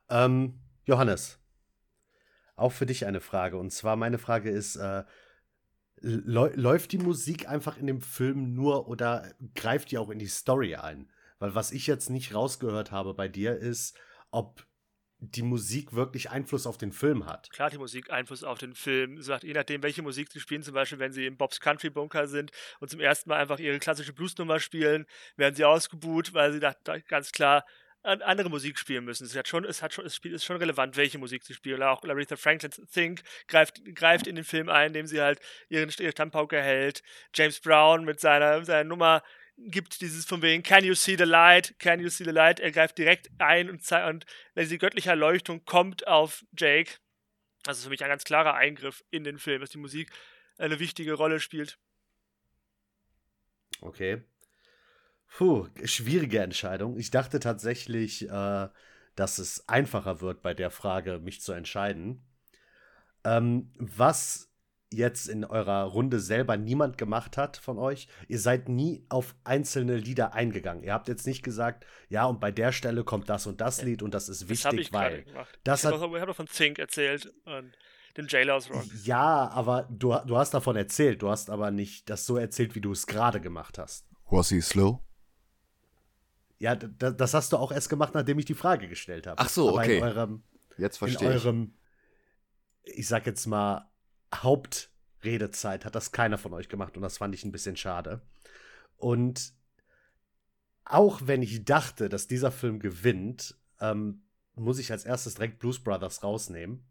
Ähm, Johannes, auch für dich eine Frage. Und zwar meine Frage ist, äh, läuft die Musik einfach in dem Film nur oder greift die auch in die Story ein? Weil was ich jetzt nicht rausgehört habe bei dir ist, ob die Musik wirklich Einfluss auf den Film hat. Klar, die Musik Einfluss auf den Film. Sagt, je nachdem, welche Musik sie spielen, zum Beispiel, wenn sie im Bob's Country Bunker sind und zum ersten Mal einfach ihre klassische Bluesnummer spielen, werden sie ausgebuht, weil sie da ganz klar andere Musik spielen müssen. Es hat schon, es hat schon, es ist schon relevant, welche Musik sie spielen. Auch Laretha Franklin's Think greift, greift in den Film ein, indem sie halt ihren, ihre Stammpauke hält. James Brown mit seiner, seiner Nummer gibt dieses von wegen Can you see the light? Can you see the light? Er greift direkt ein und, und diese göttliche Erleuchtung kommt auf Jake. Das ist für mich ein ganz klarer Eingriff in den Film, dass die Musik eine wichtige Rolle spielt. Okay. Puh, schwierige Entscheidung. Ich dachte tatsächlich, äh, dass es einfacher wird bei der Frage, mich zu entscheiden. Ähm, was jetzt in eurer Runde selber niemand gemacht hat von euch. Ihr seid nie auf einzelne Lieder eingegangen. Ihr habt jetzt nicht gesagt, ja, und bei der Stelle kommt das und das Lied und das ist wichtig, das ich weil. Das ich habe hab doch von Zink erzählt und dem Jailhouse Rock. Ja, aber du, du hast davon erzählt. Du hast aber nicht das so erzählt, wie du es gerade gemacht hast. Was he slow? Ja, das hast du auch erst gemacht, nachdem ich die Frage gestellt habe. Ach so, aber okay. Eurem, jetzt verstehe ich. In eurem, ich sag jetzt mal, Hauptredezeit hat das keiner von euch gemacht und das fand ich ein bisschen schade. Und auch wenn ich dachte, dass dieser Film gewinnt, ähm, muss ich als erstes direkt Blues Brothers rausnehmen.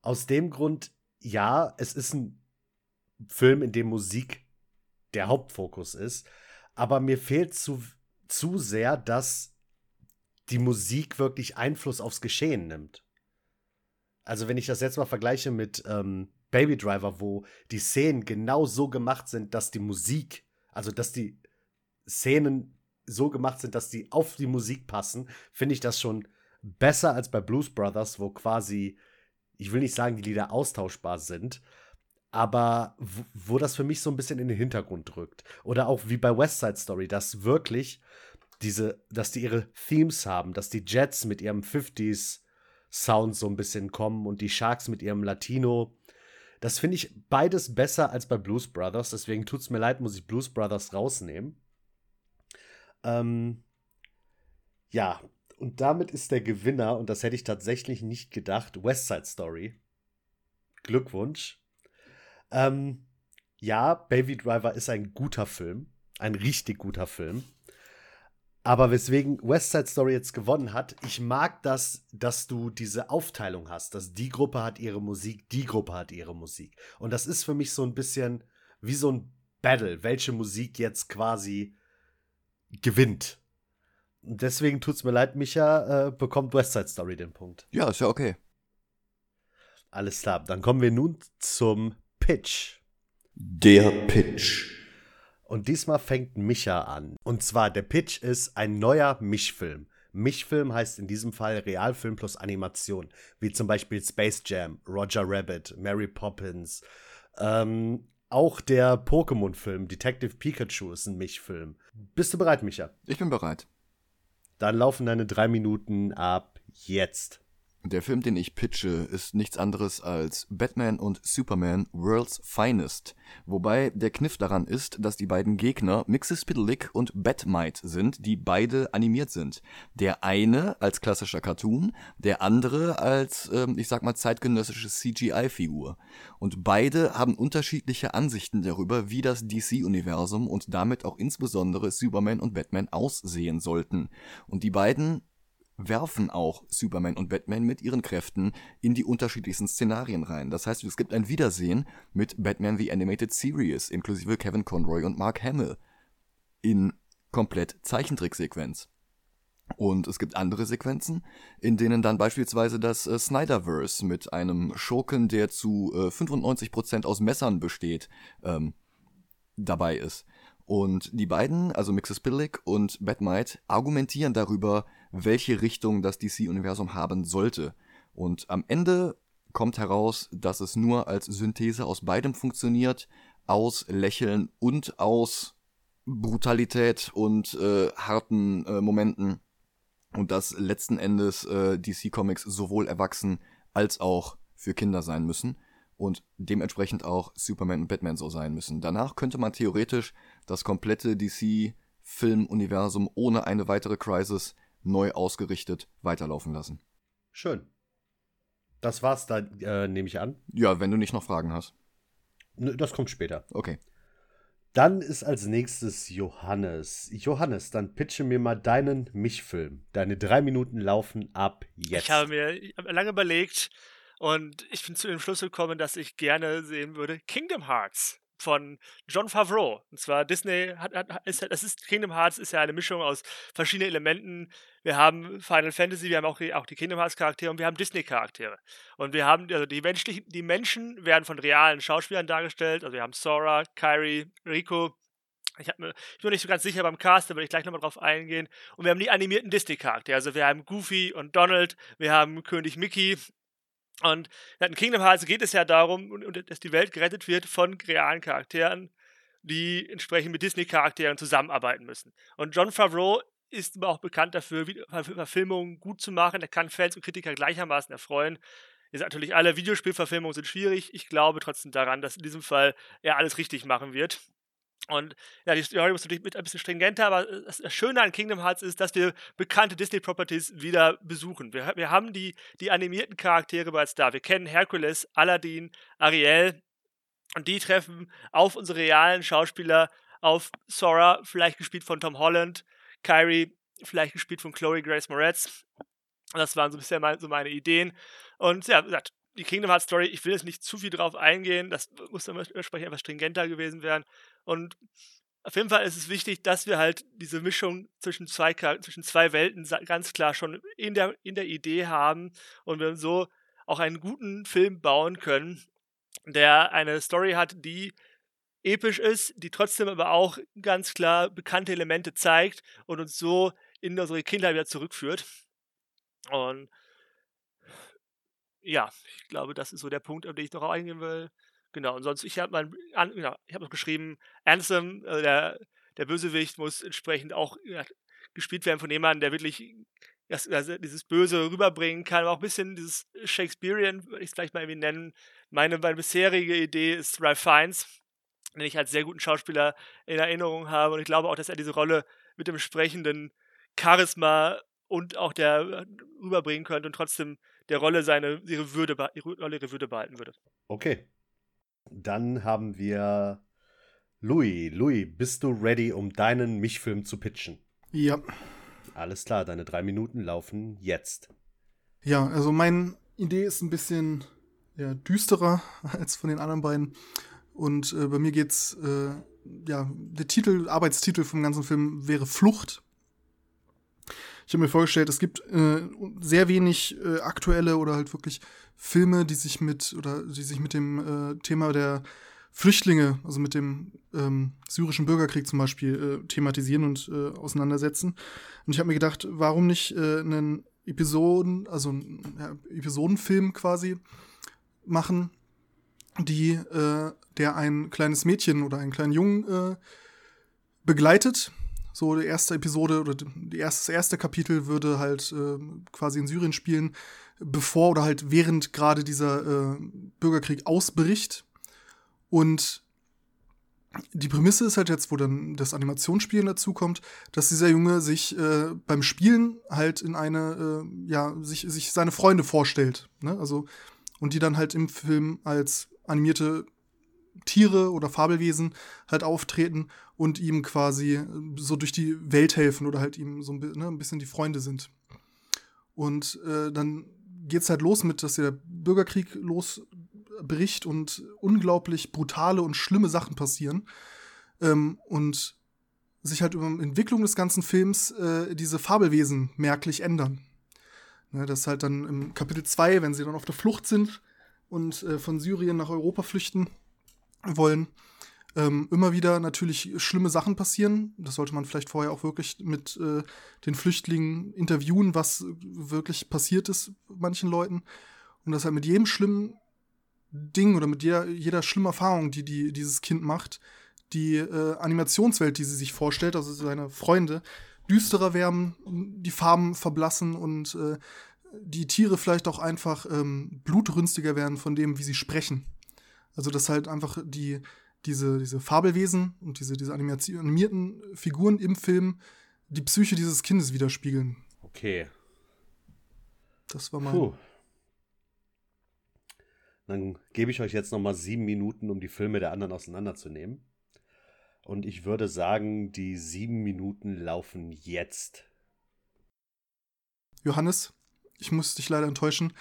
Aus dem Grund, ja, es ist ein Film, in dem Musik der Hauptfokus ist, aber mir fehlt zu, zu sehr, dass die Musik wirklich Einfluss aufs Geschehen nimmt. Also, wenn ich das jetzt mal vergleiche mit ähm, Baby Driver, wo die Szenen genau so gemacht sind, dass die Musik, also dass die Szenen so gemacht sind, dass die auf die Musik passen, finde ich das schon besser als bei Blues Brothers, wo quasi, ich will nicht sagen, die Lieder austauschbar sind, aber wo, das für mich so ein bisschen in den Hintergrund drückt. Oder auch wie bei West Side Story, dass wirklich diese, dass die ihre Themes haben, dass die Jets mit ihrem 50s Sound so ein bisschen kommen und die Sharks mit ihrem Latino. Das finde ich beides besser als bei Blues Brothers. Deswegen tut es mir leid, muss ich Blues Brothers rausnehmen. Ähm, ja, und damit ist der Gewinner, und das hätte ich tatsächlich nicht gedacht, West Side Story. Glückwunsch. Ähm, ja, Baby Driver ist ein guter Film. Ein richtig guter Film. Aber weswegen West Side Story jetzt gewonnen hat, ich mag das, dass du diese Aufteilung hast, dass die Gruppe hat ihre Musik, die Gruppe hat ihre Musik. Und das ist für mich so ein bisschen wie so ein Battle, welche Musik jetzt quasi gewinnt. Und deswegen tut es mir leid, Micha äh, bekommt West Side Story den Punkt. Ja, ist ja okay. Alles klar, dann kommen wir nun zum Pitch. Der Pitch. Und diesmal fängt Micha an. Und zwar, der Pitch ist ein neuer Mischfilm. Mischfilm heißt in diesem Fall Realfilm plus Animation, wie zum Beispiel Space Jam, Roger Rabbit, Mary Poppins. Ähm, auch der Pokémon-Film Detective Pikachu ist ein Mischfilm. Bist du bereit, Micha? Ich bin bereit. Dann laufen deine drei Minuten ab jetzt. Der Film, den ich pitche, ist nichts anderes als Batman und Superman World's Finest. Wobei der Kniff daran ist, dass die beiden Gegner Mixes-Piddleick und Batmite sind, die beide animiert sind. Der eine als klassischer Cartoon, der andere als, ähm, ich sag mal, zeitgenössische CGI-Figur. Und beide haben unterschiedliche Ansichten darüber, wie das DC-Universum und damit auch insbesondere Superman und Batman aussehen sollten. Und die beiden werfen auch Superman und Batman mit ihren Kräften in die unterschiedlichsten Szenarien rein. Das heißt, es gibt ein Wiedersehen mit Batman The Animated Series, inklusive Kevin Conroy und Mark Hamill, in komplett Zeichentricksequenz. Und es gibt andere Sequenzen, in denen dann beispielsweise das äh, Snyderverse mit einem Schurken, der zu äh, 95% aus Messern besteht, ähm, dabei ist. Und die beiden, also Mixes Billick und Batmite, argumentieren darüber, welche Richtung das DC-Universum haben sollte. Und am Ende kommt heraus, dass es nur als Synthese aus beidem funktioniert, aus Lächeln und aus Brutalität und äh, harten äh, Momenten. Und dass letzten Endes äh, DC Comics sowohl erwachsen als auch für Kinder sein müssen und dementsprechend auch Superman und Batman so sein müssen. Danach könnte man theoretisch das komplette DC-Filmuniversum ohne eine weitere Crisis neu ausgerichtet weiterlaufen lassen. Schön. Das war's da, äh, nehme ich an. Ja, wenn du nicht noch Fragen hast. Das kommt später. Okay. Dann ist als nächstes Johannes. Johannes, dann pitche mir mal deinen Mich-Film. Deine drei Minuten laufen ab jetzt. Ich habe mir lange überlegt und ich bin zu dem Schluss gekommen, dass ich gerne sehen würde Kingdom Hearts von John Favreau. Und zwar Disney hat, hat ist, das ist Kingdom Hearts ist ja eine Mischung aus verschiedenen Elementen. Wir haben Final Fantasy, wir haben auch, auch die Kingdom Hearts Charaktere und wir haben Disney Charaktere. Und wir haben also die menschlichen, die Menschen werden von realen Schauspielern dargestellt. Also wir haben Sora, Kyrie, Rico. Ich, hab, ich bin mir nicht so ganz sicher beim Cast, da würde ich gleich nochmal drauf eingehen. Und wir haben die animierten Disney-Charaktere. Also wir haben Goofy und Donald, wir haben König Mickey, und in Kingdom Hearts geht es ja darum, dass die Welt gerettet wird von realen Charakteren, die entsprechend mit Disney-Charakteren zusammenarbeiten müssen. Und John Favreau ist aber auch bekannt dafür, Verfilmungen gut zu machen. Er kann Fans und Kritiker gleichermaßen erfreuen. Jetzt natürlich alle Videospielverfilmungen sind schwierig. Ich glaube trotzdem daran, dass in diesem Fall er alles richtig machen wird. Und ja, die Story muss natürlich ein bisschen stringenter, aber das Schöne an Kingdom Hearts ist, dass wir bekannte Disney-Properties wieder besuchen. Wir, wir haben die, die animierten Charaktere bereits da. Wir kennen Hercules, Aladdin, Ariel und die treffen auf unsere realen Schauspieler, auf Sora, vielleicht gespielt von Tom Holland, Kyrie, vielleicht gespielt von Chloe Grace Moretz. Das waren so bisher meine, so meine Ideen. Und ja, gesagt, die Kingdom Hearts Story, ich will jetzt nicht zu viel drauf eingehen, das muss dann entsprechend etwas stringenter gewesen werden. Und auf jeden Fall ist es wichtig, dass wir halt diese Mischung zwischen zwei, zwischen zwei Welten ganz klar schon in der, in der Idee haben und wir so auch einen guten Film bauen können, der eine Story hat, die episch ist, die trotzdem aber auch ganz klar bekannte Elemente zeigt und uns so in unsere Kindheit wieder zurückführt. Und ja, ich glaube, das ist so der Punkt, auf den ich noch eingehen will. Genau, und sonst, ich habe mein, an, genau, ich habe noch geschrieben, Ansem, äh, der, der Bösewicht, muss entsprechend auch ja, gespielt werden von jemandem, der wirklich das, also dieses Böse rüberbringen kann, aber auch ein bisschen dieses Shakespearean, würde ich es vielleicht mal irgendwie nennen. Meine, meine bisherige Idee ist Ralph Fiennes, den ich als sehr guten Schauspieler in Erinnerung habe. Und ich glaube auch, dass er diese Rolle mit dem entsprechenden Charisma und auch der äh, rüberbringen könnte und trotzdem der Rolle seine ihre Würde, ihre Rolle ihre Würde behalten würde. Okay. Dann haben wir Louis. Louis, bist du ready, um deinen Mich-Film zu pitchen? Ja. Alles klar, deine drei Minuten laufen jetzt. Ja, also meine Idee ist ein bisschen ja, düsterer (laughs) als von den anderen beiden. Und äh, bei mir geht's, äh, ja, der Titel, Arbeitstitel vom ganzen Film wäre Flucht. Ich habe mir vorgestellt, es gibt äh, sehr wenig äh, aktuelle oder halt wirklich Filme, die sich mit oder die sich mit dem äh, Thema der Flüchtlinge, also mit dem ähm, syrischen Bürgerkrieg zum Beispiel, äh, thematisieren und äh, auseinandersetzen. Und ich habe mir gedacht, warum nicht äh, einen Episoden, also ja, Episodenfilm quasi machen, die der ein kleines Mädchen oder einen kleinen Jungen begleitet. So die erste Episode oder die erste, das erste Kapitel würde halt äh, quasi in Syrien spielen, bevor oder halt während gerade dieser äh, Bürgerkrieg ausbricht und die Prämisse ist halt jetzt, wo dann das Animationsspielen dazukommt, dass dieser Junge sich äh, beim Spielen halt in eine, äh, ja, sich, sich seine Freunde vorstellt. Ne? Also, und die dann halt im Film als animierte Tiere oder Fabelwesen halt auftreten und ihm quasi so durch die Welt helfen oder halt ihm so ein, ne, ein bisschen die Freunde sind. Und äh, dann geht's halt los mit, dass der Bürgerkrieg los bricht und unglaublich brutale und schlimme Sachen passieren. Ähm, und sich halt über die Entwicklung des ganzen Films äh, diese Fabelwesen merklich ändern. Ne, das halt dann im Kapitel 2, wenn sie dann auf der Flucht sind und äh, von Syrien nach Europa flüchten wollen, ähm, immer wieder natürlich schlimme Sachen passieren. Das sollte man vielleicht vorher auch wirklich mit äh, den Flüchtlingen interviewen, was wirklich passiert ist manchen Leuten. Und das halt mit jedem schlimmen Ding oder mit jeder, jeder schlimmen Erfahrung, die, die dieses Kind macht, die äh, Animationswelt, die sie sich vorstellt, also seine Freunde, düsterer werden, die Farben verblassen und äh, die Tiere vielleicht auch einfach ähm, blutrünstiger werden von dem, wie sie sprechen. Also dass halt einfach die, diese, diese Fabelwesen und diese, diese animierten Figuren im Film die Psyche dieses Kindes widerspiegeln. Okay. Das war mein. Puh. Dann gebe ich euch jetzt noch mal sieben Minuten, um die Filme der anderen auseinanderzunehmen. Und ich würde sagen, die sieben Minuten laufen jetzt. Johannes, ich muss dich leider enttäuschen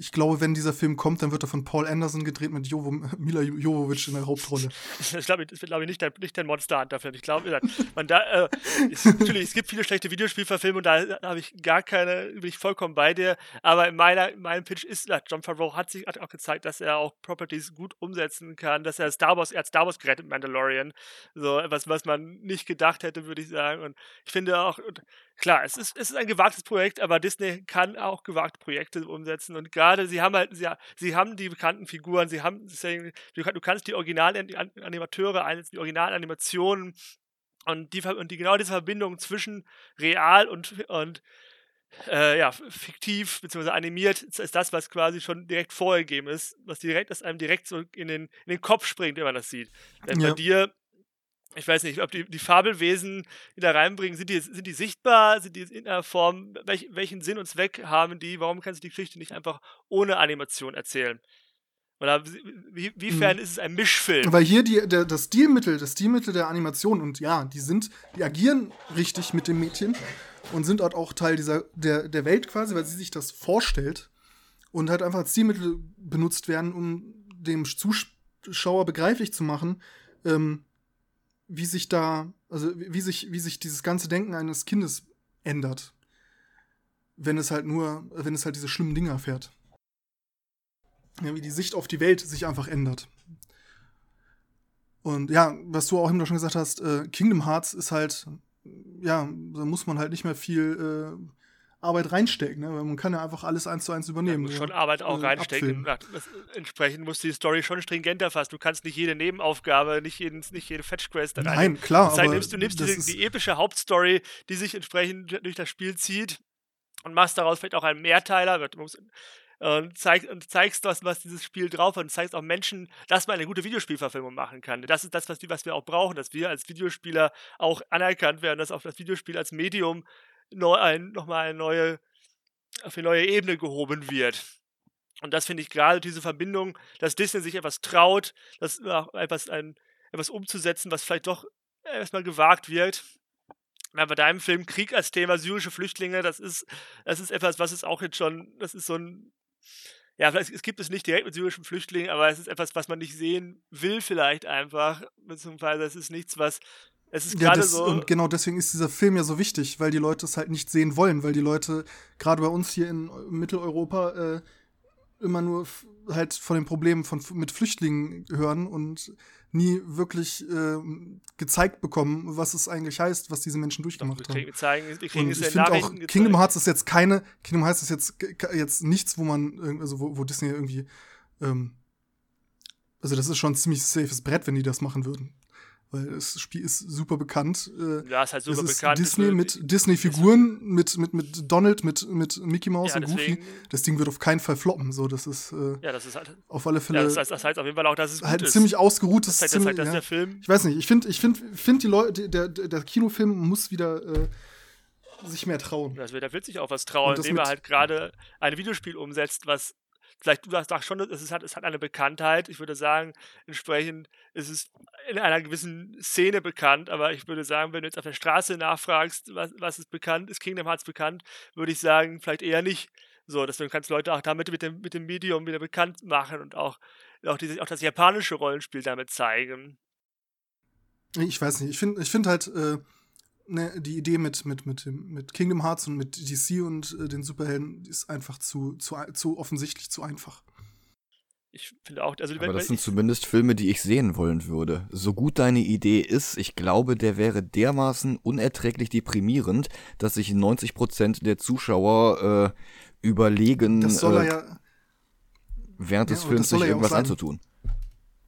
ich glaube, wenn dieser Film kommt, dann wird er von Paul Anderson gedreht mit Jovo, (laughs) Mila Jovovich in der Hauptrolle. (laughs) ich glaube, das glaube ich, nicht der, nicht der Monster Hunter-Film. Ich glaube, man da, äh, es, natürlich, es gibt viele schlechte Videospielverfilme und da habe ich gar keine, bin ich vollkommen bei dir. Aber in, meiner, in meinem Pitch ist, John Favreau hat sich hat auch gezeigt, dass er auch Properties gut umsetzen kann, dass er Star Wars, er hat Star Wars gerettet, Mandalorian. So etwas, was man nicht gedacht hätte, würde ich sagen. Und ich finde auch, klar, es ist, es ist ein gewagtes Projekt, aber Disney kann auch gewagte Projekte umsetzen und gerade sie haben halt, sie, sie haben die bekannten Figuren, sie haben, du kannst die Originalanimateure einsetzen, die Originalanimationen und die, und die genau diese Verbindung zwischen real und, und äh, ja, fiktiv bzw. animiert ist das, was quasi schon direkt vorgegeben ist, was direkt, das einem direkt so in den, in den Kopf springt, wenn man das sieht. Denn ja. bei dir ich weiß nicht, ob die, die Fabelwesen, die da reinbringen, sind die, sind die sichtbar, sind die in einer Form, welch, welchen Sinn und Zweck haben die, warum kannst du die Geschichte nicht einfach ohne Animation erzählen? Oder wie, wiefern mhm. ist es ein Mischfilm? Weil hier die, der, das Stilmittel, das Stilmittel der Animation und ja, die sind, die agieren richtig mit dem Mädchen und sind dort auch Teil dieser, der, der Welt quasi, weil sie sich das vorstellt und halt einfach als Stilmittel benutzt werden, um dem Zuschauer begreiflich zu machen, ähm, wie sich da, also wie sich, wie sich dieses ganze Denken eines Kindes ändert, wenn es halt nur, wenn es halt diese schlimmen Dinge erfährt. Ja, wie die Sicht auf die Welt sich einfach ändert. Und ja, was du auch eben schon gesagt hast, äh, Kingdom Hearts ist halt, ja, da muss man halt nicht mehr viel äh, Arbeit reinstecken. Ne? Man kann ja einfach alles eins zu eins übernehmen. Man muss schon Arbeit auch äh, reinstecken. Das, entsprechend muss die Story schon stringenter fassen. Du kannst nicht jede Nebenaufgabe, nicht, jeden, nicht jede Fetch-Quest da rein. Nein, klar. Das heißt, nimmst, du nimmst die, die epische Hauptstory, die sich entsprechend durch das Spiel zieht und machst daraus vielleicht auch einen Mehrteiler. Und, zeig, und zeigst, was, was dieses Spiel drauf hat und zeigst auch Menschen, dass man eine gute Videospielverfilmung machen kann. Das ist das, was, was wir auch brauchen, dass wir als Videospieler auch anerkannt werden, dass auch das Videospiel als Medium neu, ein, nochmal eine neue, auf eine neue Ebene gehoben wird. Und das finde ich gerade diese Verbindung, dass Disney sich etwas traut, das etwas, ein, etwas umzusetzen, was vielleicht doch erstmal gewagt wird. Ja, bei deinem Film Krieg als Thema, syrische Flüchtlinge, das ist, das ist etwas, was es auch jetzt schon, das ist so ein, ja, vielleicht es gibt es nicht direkt mit syrischen Flüchtlingen, aber es ist etwas, was man nicht sehen will, vielleicht einfach, beziehungsweise es ist nichts, was es ist ja, das, so. Und genau deswegen ist dieser Film ja so wichtig, weil die Leute es halt nicht sehen wollen, weil die Leute, gerade bei uns hier in Mitteleuropa, äh, immer nur halt von den Problemen von, mit Flüchtlingen hören und nie wirklich äh, gezeigt bekommen, was es eigentlich heißt, was diese Menschen durchgemacht Doch, wir haben. Zeigen, wir kriegen und ich finde auch, gezeigt. Kingdom Hearts ist jetzt keine, Kingdom Hearts ist jetzt, jetzt nichts, wo man, also wo, wo Disney irgendwie, ähm, also das ist schon ein ziemlich safes Brett, wenn die das machen würden weil das Spiel ist super bekannt. Äh, ja, ist halt super es ist bekannt. Disney mit Disney-Figuren, mit, mit, mit Donald, mit, mit Mickey Mouse ja, und Goofy. Das Ding wird auf keinen Fall floppen. So, das ist, äh, ja, das ist halt, auf alle Fälle. Ja, das, heißt, das heißt auf jeden Fall auch, dass es halt ist. ziemlich ausgeruht. Das, das, heißt, ziemlich, das, heißt, ja, der Film. Ich weiß nicht, ich finde, ich finde, find die Leute, der, der, der Kinofilm muss wieder äh, sich mehr trauen. Das wird, da wird sich auch was trauen, indem er halt gerade ein Videospiel umsetzt, was vielleicht du sagst schon, es, hat, es hat eine Bekanntheit. Ich würde sagen, entsprechend ist es in einer gewissen Szene bekannt, aber ich würde sagen, wenn du jetzt auf der Straße nachfragst, was, was ist bekannt, ist Kingdom Hearts bekannt, würde ich sagen, vielleicht eher nicht. So, deswegen kannst du Leute auch damit mit dem, mit dem Medium wieder bekannt machen und auch, auch, diese, auch das japanische Rollenspiel damit zeigen. Ich weiß nicht, ich finde ich find halt, äh, ne, die Idee mit, mit, mit, mit Kingdom Hearts und mit DC und äh, den Superhelden ist einfach zu, zu, zu offensichtlich zu einfach. Ich finde auch, also Aber das sind zumindest Filme, die ich sehen wollen würde. So gut deine Idee ist, ich glaube, der wäre dermaßen unerträglich deprimierend, dass sich 90% der Zuschauer äh, überlegen, das soll er äh, ja, während des Films sich irgendwas anzutun.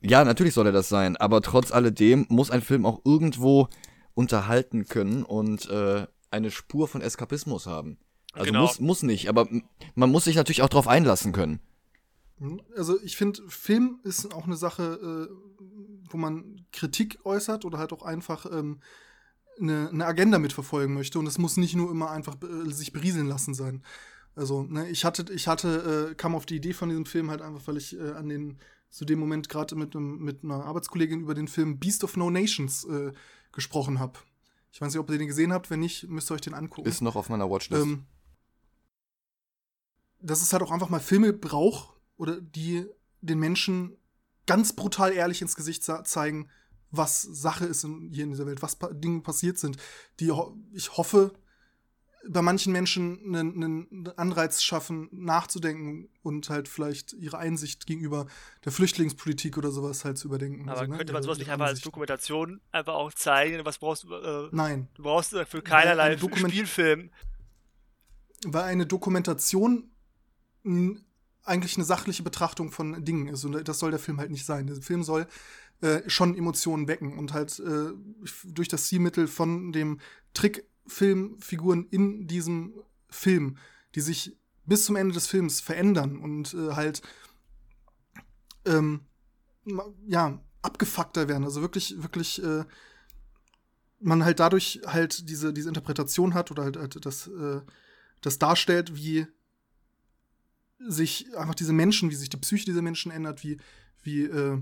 Ja, natürlich soll er das sein, aber trotz alledem muss ein Film auch irgendwo unterhalten können und äh, eine Spur von Eskapismus haben. Also genau. muss, muss nicht, aber man muss sich natürlich auch darauf einlassen können. Mhm. Also ich finde, Film ist auch eine Sache, äh, wo man Kritik äußert oder halt auch einfach ähm, eine, eine, Agenda mitverfolgen möchte. Und es muss nicht nur immer einfach äh, sich berieseln lassen sein. Also, ne, ich hatte, ich hatte, äh, kam auf die Idee von diesem Film halt einfach, weil ich äh, an den, zu dem Moment gerade mit, mit einer Arbeitskollegin über den Film Beast of No Nations äh, gesprochen habe. Ich weiß nicht, ob ihr den gesehen habt. Wenn nicht, müsst ihr euch den angucken. Ist noch auf meiner Watchlist. Ähm, dass es halt auch einfach mal Filme braucht oder die den Menschen ganz brutal ehrlich ins Gesicht zeigen, was Sache ist in, hier in dieser Welt, was pa Dinge passiert sind, die ho ich hoffe, bei manchen Menschen einen, einen, Anreiz schaffen, nachzudenken und halt vielleicht ihre Einsicht gegenüber der Flüchtlingspolitik oder sowas halt zu überdenken. Aber also, ne, könnte man sowas nicht einfach als Dokumentation einfach auch zeigen? Was brauchst du? Äh, Nein. Du brauchst für keinerlei Spielfilm. Weil eine Dokumentation eigentlich eine sachliche Betrachtung von Dingen ist. Und das soll der Film halt nicht sein. Der Film soll äh, schon Emotionen wecken und halt äh, durch das Zielmittel von dem Trick Filmfiguren in diesem Film, die sich bis zum Ende des Films verändern und äh, halt ähm, ja abgefuckter werden. Also wirklich, wirklich äh, man halt dadurch halt diese, diese Interpretation hat oder halt, halt das, äh, das darstellt, wie sich einfach diese Menschen, wie sich die Psyche dieser Menschen ändert, wie, wie äh,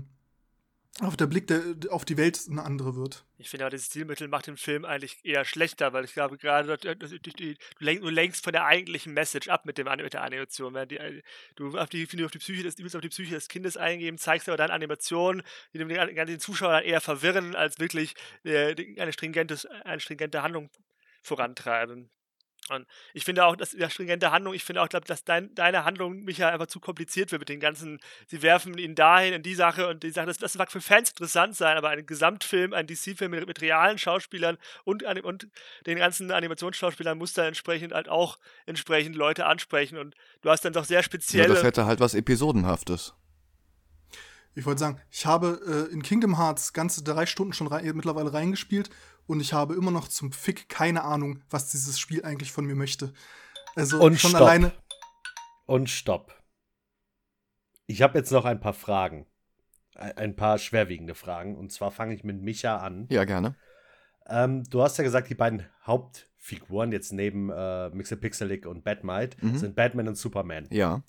auf der Blick der, auf die Welt eine andere wird. Ich finde aber, dieses Stilmittel macht den Film eigentlich eher schlechter, weil ich glaube, gerade du, lenkst von der eigentlichen Message ab mit, dem, mit der Animation. Die, äh, du auf die, auf die Psyche des, willst auf die Psyche des Kindes eingeben, zeigst aber dann Animationen, die den, den Zuschauer dann eher verwirren, als wirklich äh, eine, stringente, eine stringente Handlung vorantreiben. Und ich finde auch, dass ja, stringente Handlung, ich finde auch, glaub, dass dein, deine Handlung mich ja einfach zu kompliziert wird mit den ganzen, sie werfen ihn dahin in die Sache und die Sache, das, das mag für Fans interessant sein, aber ein Gesamtfilm, ein DC-Film mit, mit, realen Schauspielern und, und den ganzen Animationsschauspielern muss da entsprechend halt auch entsprechend Leute ansprechen und du hast dann doch sehr spezielle. Ja, das hätte halt was Episodenhaftes. Ich wollte sagen, ich habe äh, in Kingdom Hearts ganze drei Stunden schon rein, mittlerweile reingespielt und ich habe immer noch zum Fick keine Ahnung, was dieses Spiel eigentlich von mir möchte. Also und schon stopp. alleine. Und stopp. Ich habe jetzt noch ein paar Fragen. Ein paar schwerwiegende Fragen. Und zwar fange ich mit Micha an. Ja, gerne. Ähm, du hast ja gesagt, die beiden Hauptfiguren jetzt neben äh, Mixelpixelic und Batmite mhm. sind Batman und Superman. Ja.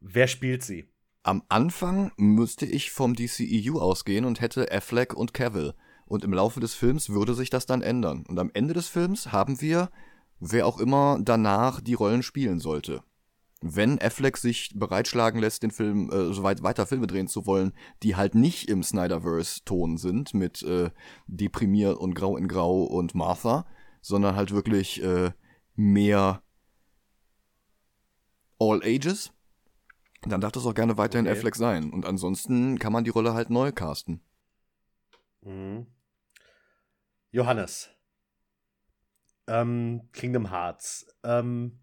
Wer spielt sie? Am Anfang müsste ich vom DCEU ausgehen und hätte Affleck und Cavill. Und im Laufe des Films würde sich das dann ändern. Und am Ende des Films haben wir, wer auch immer danach die Rollen spielen sollte. Wenn Affleck sich bereitschlagen lässt, den Film, äh, so weit weiter Filme drehen zu wollen, die halt nicht im Snyderverse-Ton sind, mit äh, deprimiert und grau in grau und Martha, sondern halt wirklich äh, mehr All Ages, dann darf das auch gerne weiterhin okay. Affleck sein. Und ansonsten kann man die Rolle halt neu casten. Mhm. Johannes. Ähm, Kingdom Hearts. Ähm,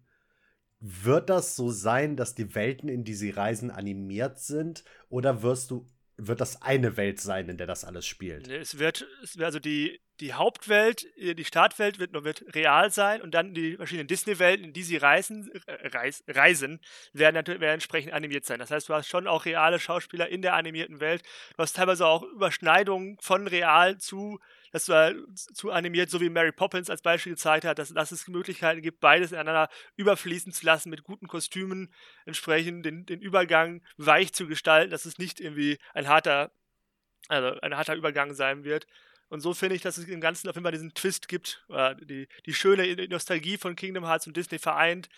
wird das so sein, dass die Welten, in die sie reisen, animiert sind? Oder wirst du, wird das eine Welt sein, in der das alles spielt? Es wird, es wird also die, die Hauptwelt, äh, die Startwelt wird, wird real sein und dann die verschiedenen Disney-Welten, in die sie reisen, äh, reis, reisen werden, natürlich, werden entsprechend animiert sein. Das heißt, du hast schon auch reale Schauspieler in der animierten Welt. Du hast teilweise auch Überschneidungen von real zu das war zu animiert, so wie Mary Poppins als Beispiel gezeigt hat, dass, dass es Möglichkeiten gibt, beides ineinander überfließen zu lassen mit guten Kostümen, entsprechend den, den Übergang weich zu gestalten, dass es nicht irgendwie ein harter, also ein harter Übergang sein wird. Und so finde ich, dass es im Ganzen auf jeden Fall diesen Twist gibt, oder die, die schöne Nostalgie von Kingdom Hearts und Disney vereint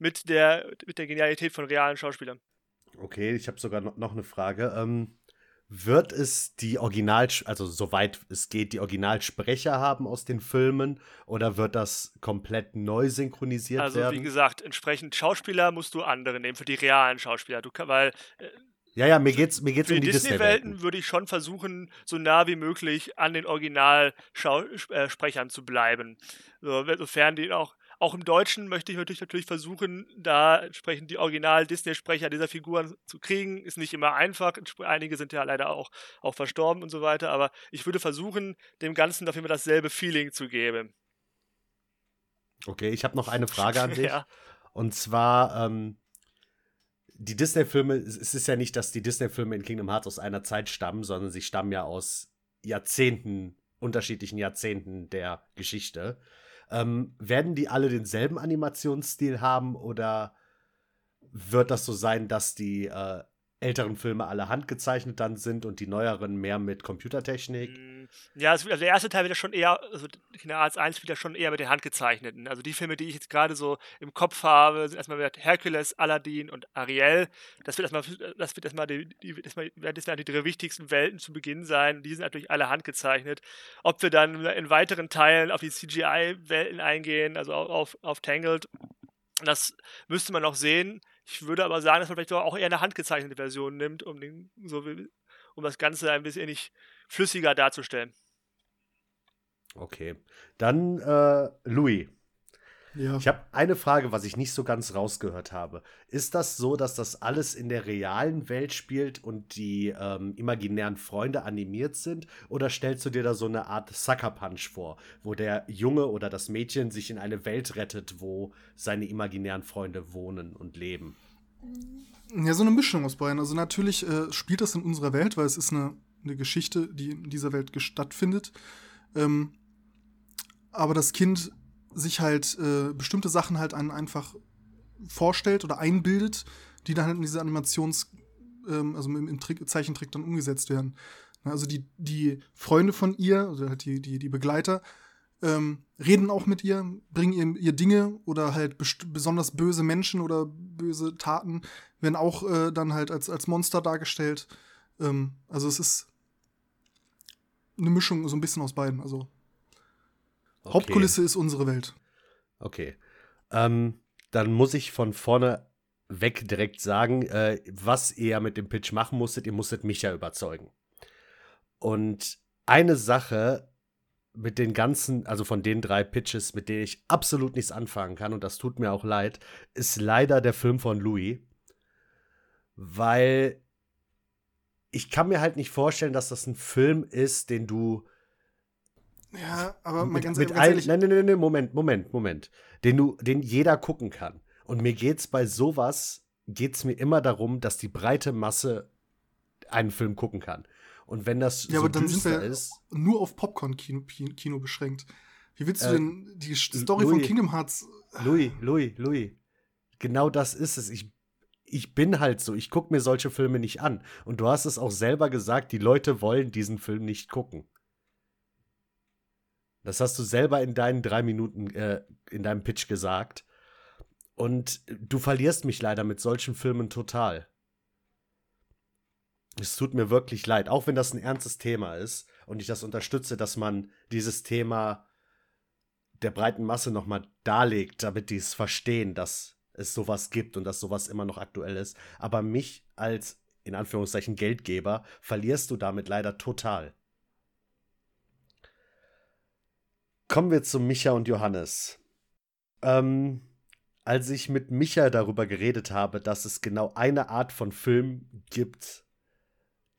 mit der, mit der Genialität von realen Schauspielern. Okay, ich habe sogar noch eine Frage. Ähm, wird es die Original, also soweit es geht, die Originalsprecher haben aus den Filmen oder wird das komplett neu synchronisiert also, werden? Also wie gesagt, entsprechend Schauspieler musst du andere nehmen für die realen Schauspieler, du weil äh, ja, ja, mir geht's, mir geht's für um die, Disney-Welten Disney würde ich schon versuchen, so nah wie möglich an den Originalsprechern zu bleiben. So, sofern die auch auch im Deutschen möchte ich natürlich, natürlich versuchen, da entsprechend die Original-Disney-Sprecher dieser Figuren zu kriegen. Ist nicht immer einfach. Einige sind ja leider auch, auch verstorben und so weiter. Aber ich würde versuchen, dem Ganzen dafür immer dasselbe Feeling zu geben. Okay, ich habe noch eine Frage an (laughs) dich. ja. Und zwar, ähm, die Disney-Filme, es ist ja nicht, dass die Disney-Filme in Kingdom Hearts aus einer Zeit stammen, sondern sie stammen ja aus Jahrzehnten, unterschiedlichen Jahrzehnten der Geschichte. Ähm, werden die alle denselben Animationsstil haben oder wird das so sein, dass die äh, älteren Filme alle handgezeichnet dann sind und die neueren mehr mit Computertechnik? Mm, ja, also der erste Teil wird ja schon eher, also Kinder Arts 1 wird ja schon eher mit den handgezeichneten. Also die Filme, die ich jetzt gerade so im Kopf habe, sind erstmal mit Hercules, Aladdin und Ariel. Das wird erstmal, das wird erstmal die, die, erstmal, werden das die drei wichtigsten Welten zu Beginn sein. Die sind natürlich alle handgezeichnet. Ob wir dann in weiteren Teilen auf die CGI-Welten eingehen, also auf, auf Tangled, das müsste man noch sehen. Ich würde aber sagen, dass man vielleicht auch eher eine handgezeichnete Version nimmt, um, den, so, um das Ganze ein bisschen nicht flüssiger darzustellen. Okay. Dann äh, Louis. Ja. Ich habe eine Frage, was ich nicht so ganz rausgehört habe. Ist das so, dass das alles in der realen Welt spielt und die ähm, imaginären Freunde animiert sind? Oder stellst du dir da so eine Art Sucker Punch vor, wo der Junge oder das Mädchen sich in eine Welt rettet, wo seine imaginären Freunde wohnen und leben? Ja, so eine Mischung aus beiden. Also natürlich äh, spielt das in unserer Welt, weil es ist eine, eine Geschichte, die in dieser Welt stattfindet. Ähm, aber das Kind sich halt äh, bestimmte Sachen halt einen einfach vorstellt oder einbildet, die dann halt in diese Animations-, ähm, also im, im Trick, Zeichentrick dann umgesetzt werden. Also die, die Freunde von ihr, also halt die, die, die Begleiter, ähm, reden auch mit ihr, bringen ihr, ihr Dinge oder halt besonders böse Menschen oder böse Taten werden auch äh, dann halt als, als Monster dargestellt. Ähm, also es ist eine Mischung so ein bisschen aus beiden. Also Okay. Hauptkulisse ist unsere Welt. Okay. ähm, dann muss ich von vorne weg direkt sagen, äh, was ihr mit dem Pitch machen musstet. Ihr musstet mich ja überzeugen. Und eine Sache mit den ganzen, also von den drei Pitches, mit denen ich absolut nichts anfangen kann, und das tut mir auch leid, ist leider der Film von Louis. Weil ich kann mir halt nicht vorstellen, dass das ein Film ist, den du ja, aber mal mit, ganz, mit ganz allen, nein, nein, nein, nein, Moment, Moment, Moment, den du, den jeder gucken kann. Und mir geht's bei sowas, geht's mir immer darum, dass die breite Masse einen Film gucken kann. Und wenn das Ja, so aber dann düster wir ist, nur auf Popcorn-Kino Kino beschränkt. Wie willst du Äh, denn die Story von Louis. Kingdom Hearts Louis, Louis, Louis, genau das ist es. Ich, ich bin halt so, ich gucke mir solche Filme nicht an. Und du hast es auch selber gesagt, die Leute wollen diesen Film nicht gucken. Das hast du selber in deinen drei Minuten, äh, in deinem Pitch gesagt. Und du verlierst mich leider mit solchen Filmen total. Es tut mir wirklich leid, auch wenn das ein ernstes Thema ist und ich das unterstütze, dass man dieses Thema der breiten Masse nochmal darlegt, damit die es verstehen, dass es sowas gibt und dass sowas immer noch aktuell ist. Aber mich als, in Anführungszeichen, Geldgeber verlierst du damit leider total. Kommen wir zu Micha und Johannes. Ähm, als ich mit Micha darüber geredet habe, dass es genau eine Art von Film gibt,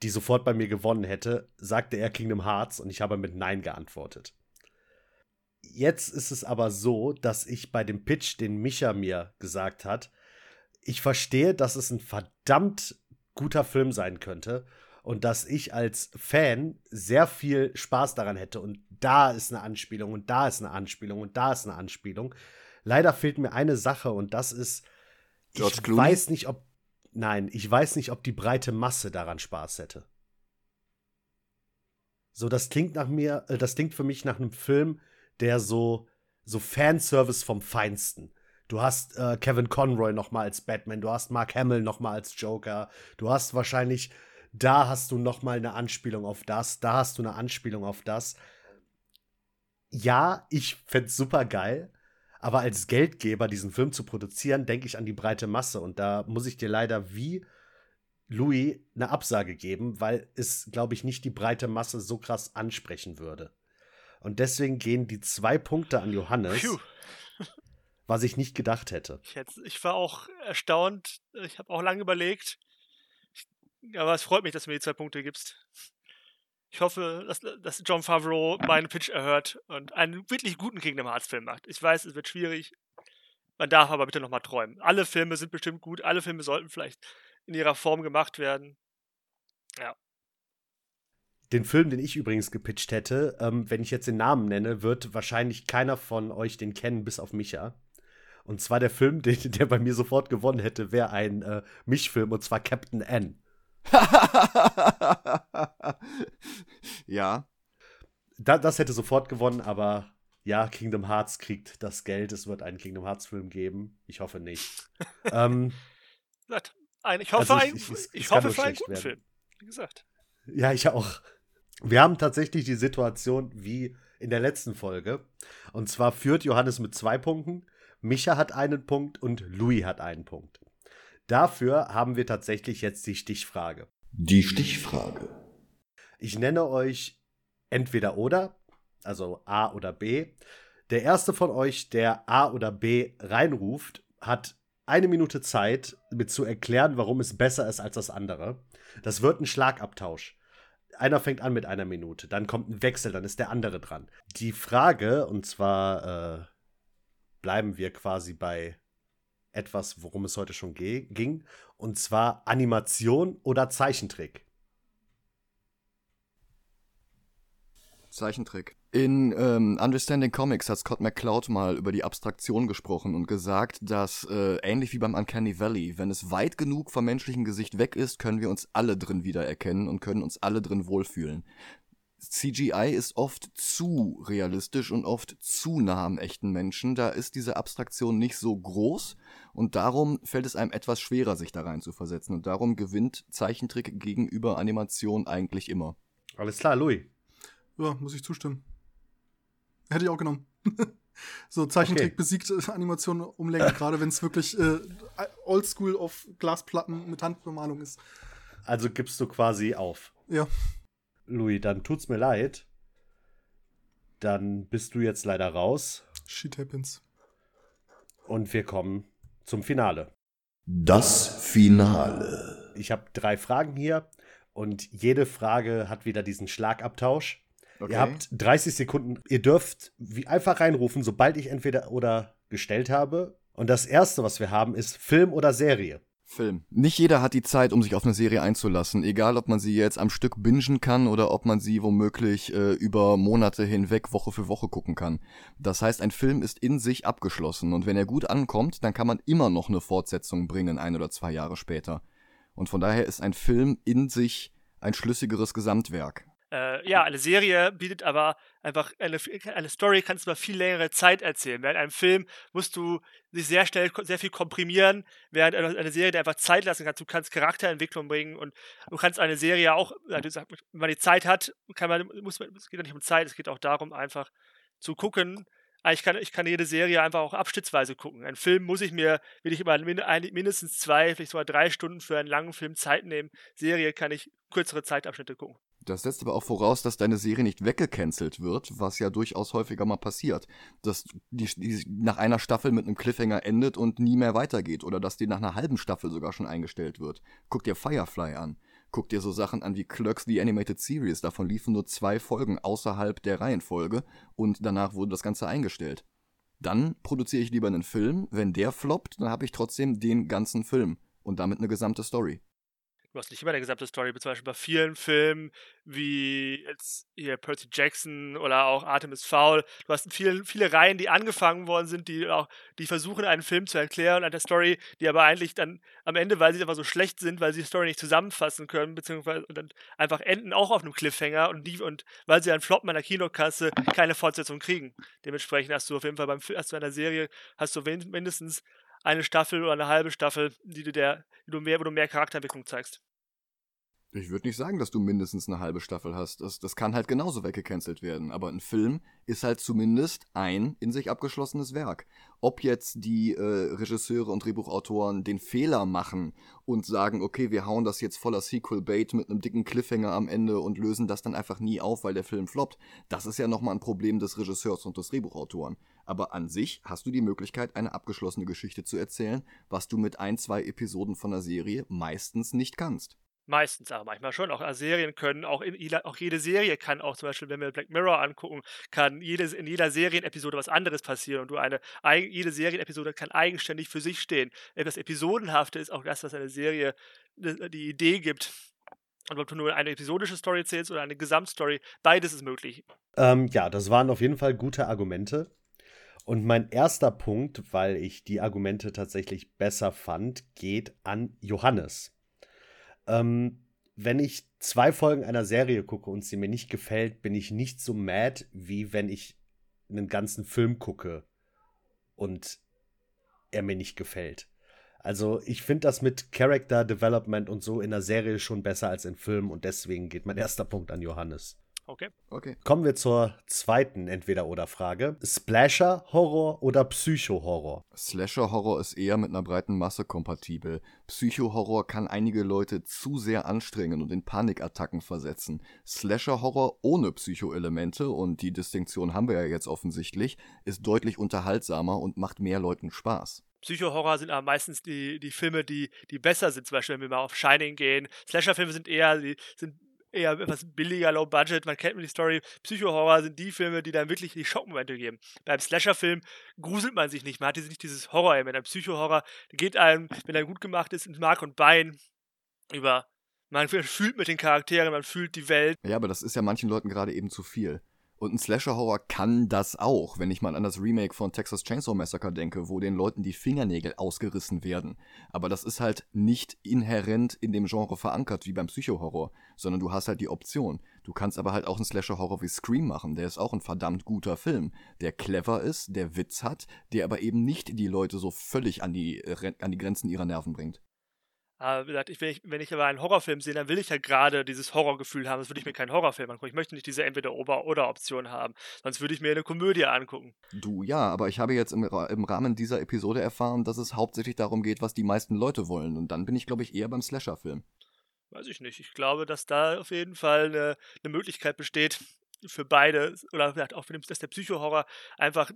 die sofort bei mir gewonnen hätte, sagte er Kingdom Hearts und ich habe mit Nein geantwortet. Jetzt ist es aber so, dass ich bei dem Pitch, den Micha mir gesagt hat, ich verstehe, dass es ein verdammt guter Film sein könnte und dass ich als Fan sehr viel Spaß daran hätte und da ist eine Anspielung und da ist eine Anspielung und da ist eine Anspielung. Leider fehlt mir eine Sache und das ist, George ich Clooney? weiß nicht, ob, nein, ich weiß nicht, ob die breite Masse daran Spaß hätte. So, das klingt nach mir, äh, das klingt für mich nach einem Film, der so, so Fanservice vom Feinsten. Du hast äh, Kevin Conroy noch mal als Batman, du hast Mark Hamill noch mal als Joker, du hast wahrscheinlich, da hast du noch mal eine Anspielung auf das, da hast du eine Anspielung auf das. Ja, ich fände super geil, aber als Geldgeber diesen Film zu produzieren, denke ich an die breite Masse und da muss ich dir leider wie Louis eine Absage geben, weil es, glaube ich, nicht die breite Masse so krass ansprechen würde. Und deswegen gehen die zwei Punkte an Johannes, Phew. was ich nicht gedacht hätte. Ich, hätte, ich war auch erstaunt. Ich habe auch lange überlegt. Aber es freut mich, dass du mir die zwei Punkte gibst. Ich hoffe, dass, dass John Favreau meinen Pitch erhört und einen wirklich guten Kingdom Hearts Film macht. Ich weiß, es wird schwierig. Man darf aber bitte nochmal träumen. Alle Filme sind bestimmt gut. Alle Filme sollten vielleicht in ihrer Form gemacht werden. Ja. Den Film, den ich übrigens gepitcht hätte, ähm, wenn ich jetzt den Namen nenne, wird wahrscheinlich keiner von euch den kennen, bis auf Micha. Und zwar der Film, (laughs) den, der bei mir sofort gewonnen hätte, wäre ein äh, Mischfilm, und zwar Captain N. (laughs) ja. Da, das hätte sofort gewonnen, aber ja, Kingdom Hearts kriegt das Geld. Es wird einen Kingdom Hearts Film geben. Ich hoffe nicht. (laughs) ähm, ich hoffe, Also ich- ein, ich- ich, kann hoffe für einen guten werden. Film. Wie gesagt. Ja, ich auch. Wir haben tatsächlich die Situation wie in der letzten Folge. Und zwar führt Johannes mit zwei Punkten, Micha hat einen Punkt und Louis hat einen Punkt. Dafür haben wir tatsächlich jetzt die Stichfrage. Die Stichfrage. Ich nenne euch entweder oder, also A oder B. Der erste von euch, der A oder B reinruft, hat eine Minute Zeit, mir zu erklären, warum es besser ist als das andere. Das wird ein Schlagabtausch. Einer fängt an mit einer Minute, dann kommt ein Wechsel, dann ist der andere dran. Die Frage, und zwar äh, bleiben wir quasi bei etwas, worum es heute schon ging, und zwar Animation oder Zeichentrick. Zeichentrick. In ähm, Understanding Comics hat Scott McCloud mal über die Abstraktion gesprochen und gesagt, dass äh, ähnlich wie beim Uncanny Valley, wenn es weit genug vom menschlichen Gesicht weg ist, können wir uns alle drin wiedererkennen und können uns alle drin wohlfühlen. CGI ist oft zu realistisch und oft zu nah am echten Menschen. Da ist diese Abstraktion nicht so groß und darum fällt es einem etwas schwerer, sich da rein zu versetzen. Und darum gewinnt Zeichentrick gegenüber Animation eigentlich immer. Alles klar, Louis. Ja, muss ich zustimmen. Hätte ich auch genommen. (laughs) So Zeichentrick okay. besiegt äh, Animation um Länge, (laughs) gerade wenn es wirklich äh, oldschool auf Glasplatten mit Handbemalung ist. Also gibst du quasi auf. Ja. Louis, dann tut's mir leid. Dann bist du jetzt leider raus. Shit happens. Und wir kommen zum Finale. Das Finale. Ich habe drei Fragen hier und jede Frage hat wieder diesen Schlagabtausch. Okay. Ihr habt 30 Sekunden. Ihr dürft wie einfach reinrufen, sobald ich entweder oder gestellt habe. Und das erste, was wir haben, ist Film oder Serie. Film. Nicht jeder hat die Zeit, um sich auf eine Serie einzulassen, egal ob man sie jetzt am Stück bingen kann oder ob man sie womöglich äh, über Monate hinweg Woche für Woche gucken kann. Das heißt, ein Film ist in sich abgeschlossen und wenn er gut ankommt, dann kann man immer noch eine Fortsetzung bringen, ein oder zwei Jahre später. Und von daher ist ein Film in sich ein schlüssigeres Gesamtwerk. Äh, ja, eine Serie bietet aber einfach eine, eine Story, kannst du über viel längere Zeit erzählen. Während einem Film musst du sich sehr schnell sehr viel komprimieren, während eine Serie dir einfach Zeit lassen kannst. Du kannst Charakterentwicklung bringen und du kannst eine Serie auch, wenn man die Zeit hat, kann man, muss man, es geht ja nicht um Zeit, es geht auch darum, einfach zu gucken, ah, ich kann, ich kann jede Serie einfach auch abschnittsweise gucken. Ein Film muss ich mir, will ich immer mindestens zwei, vielleicht sogar drei Stunden für einen langen Film Zeit nehmen. Serie kann ich kürzere Zeitabschnitte gucken. Das setzt aber auch voraus, dass deine Serie nicht weggecancelt wird, was ja durchaus häufiger mal passiert. Dass die, die, nach einer Staffel mit einem Cliffhanger endet und nie mehr weitergeht. Oder dass die nach einer halben Staffel sogar schon eingestellt wird. Guck dir Firefly an. Guck dir so Sachen an wie Clerks The Animated Series. Davon liefen nur zwei Folgen außerhalb der Reihenfolge und danach wurde das Ganze eingestellt. Dann produziere ich lieber einen Film. Wenn der floppt, dann habe ich trotzdem den ganzen Film und damit eine gesamte Story du hast nicht immer eine gesamte Story, zum Beispiel bei vielen Filmen wie jetzt hier Percy Jackson oder auch Artemis Fowl. Du hast viele, viele Reihen, die angefangen worden sind, die auch, die versuchen, einen Film zu erklären, eine Story, die aber eigentlich dann am Ende, weil sie einfach so schlecht sind, weil sie die Story nicht zusammenfassen können, beziehungsweise dann einfach enden auch auf einem Cliffhanger und die, und weil sie einen Flop der Kinokasse keine Fortsetzung kriegen. Dementsprechend hast du auf jeden Fall beim hast du einer Serie hast du mindestens eine Staffel oder eine halbe Staffel, die du der, die du mehr, wo du mehr Charakterentwicklung zeigst. Ich würde nicht sagen, dass du mindestens eine halbe Staffel hast. Das, das kann halt genauso weggecancelt werden. Aber ein Film ist halt zumindest ein in sich abgeschlossenes Werk. Ob jetzt die äh, Regisseure und Drehbuchautoren den Fehler machen und sagen, okay, wir hauen das jetzt voller Sequel-Bait mit einem dicken Cliffhanger am Ende und lösen das dann einfach nie auf, weil der Film floppt, das ist ja nochmal ein Problem des Regisseurs und des Drehbuchautoren. Aber an sich hast du die Möglichkeit, eine abgeschlossene Geschichte zu erzählen, was du mit ein, zwei Episoden von der Serie meistens nicht kannst. Meistens, aber manchmal schon. Auch Serien können, auch, in, auch jede Serie kann auch zum Beispiel, wenn wir Black Mirror angucken, kann jede, in jeder Serienepisode was anderes passieren und du eine, jede Serienepisode kann eigenständig für sich stehen. Etwas Episodenhafte ist auch das, was eine Serie äh, die Idee gibt. Und ob du nur eine episodische Story zählst oder eine Gesamtstory, beides ist möglich. Ähm, ja, das waren auf jeden Fall gute Argumente. Und mein erster Punkt, weil ich die Argumente tatsächlich besser fand, geht an Johannes. Ähm, wenn ich zwei Folgen einer Serie gucke und sie mir nicht gefällt, bin ich nicht so mad, wie wenn ich einen ganzen Film gucke und er mir nicht gefällt. Also ich finde das mit Character Development und so in der Serie schon besser als in Filmen und deswegen geht mein erster Punkt an Johannes. Okay. okay. Kommen wir zur zweiten Entweder-Oder-Frage. Splasher-Horror oder Psycho-Horror? Slasher-Horror ist eher mit einer breiten Masse kompatibel. Psycho-Horror kann einige Leute zu sehr anstrengen und in Panikattacken versetzen. Slasher-Horror ohne Psycho-Elemente, und die Distinktion haben wir ja jetzt offensichtlich, ist deutlich unterhaltsamer und macht mehr Leuten Spaß. Psycho-Horror sind aber meistens die, die Filme, die, die besser sind. Zum Beispiel, wenn wir mal auf Shining gehen. Slasher-Filme sind eher, die sind eher etwas billiger, low budget, man kennt die Story. Psycho-Horror sind die Filme, die dann wirklich die Schockmomente geben. Beim Slasher-Film gruselt man sich nicht, man hat nicht dieses Horror-Element. Ein Psycho-Horror geht einem, wenn er gut gemacht ist, ins Mark und Bein über. Man fühlt mit den Charakteren, man fühlt die Welt. Ja, aber das ist ja manchen Leuten gerade eben zu viel. Und ein Slasher-Horror kann das auch, wenn ich mal an das Remake von Texas Chainsaw Massacre denke, wo den Leuten die Fingernägel ausgerissen werden. Aber das ist halt nicht inhärent in dem Genre verankert wie beim Psycho-Horror, sondern du hast halt die Option. Du kannst aber halt auch einen Slasher-Horror wie Scream machen, der ist auch ein verdammt guter Film, der clever ist, der Witz hat, der aber eben nicht die Leute so völlig an die, an die Grenzen ihrer Nerven bringt. Aber wenn ich, wenn ich aber einen Horrorfilm sehe, dann will ich ja gerade dieses Horrorgefühl haben. Sonst würde ich mir keinen Horrorfilm angucken. Ich möchte nicht diese Entweder-Oder-Option haben. Sonst würde ich mir eine Komödie angucken. Du, ja, aber ich habe jetzt im, im Rahmen dieser Episode erfahren, dass es hauptsächlich darum geht, was die meisten Leute wollen. Und dann bin ich, glaube ich, eher beim Slasher-Film. Weiß ich nicht. Ich glaube, dass da auf jeden Fall eine, eine Möglichkeit besteht, für beide, oder vielleicht auch für den, dass der Psycho-Horror einfach,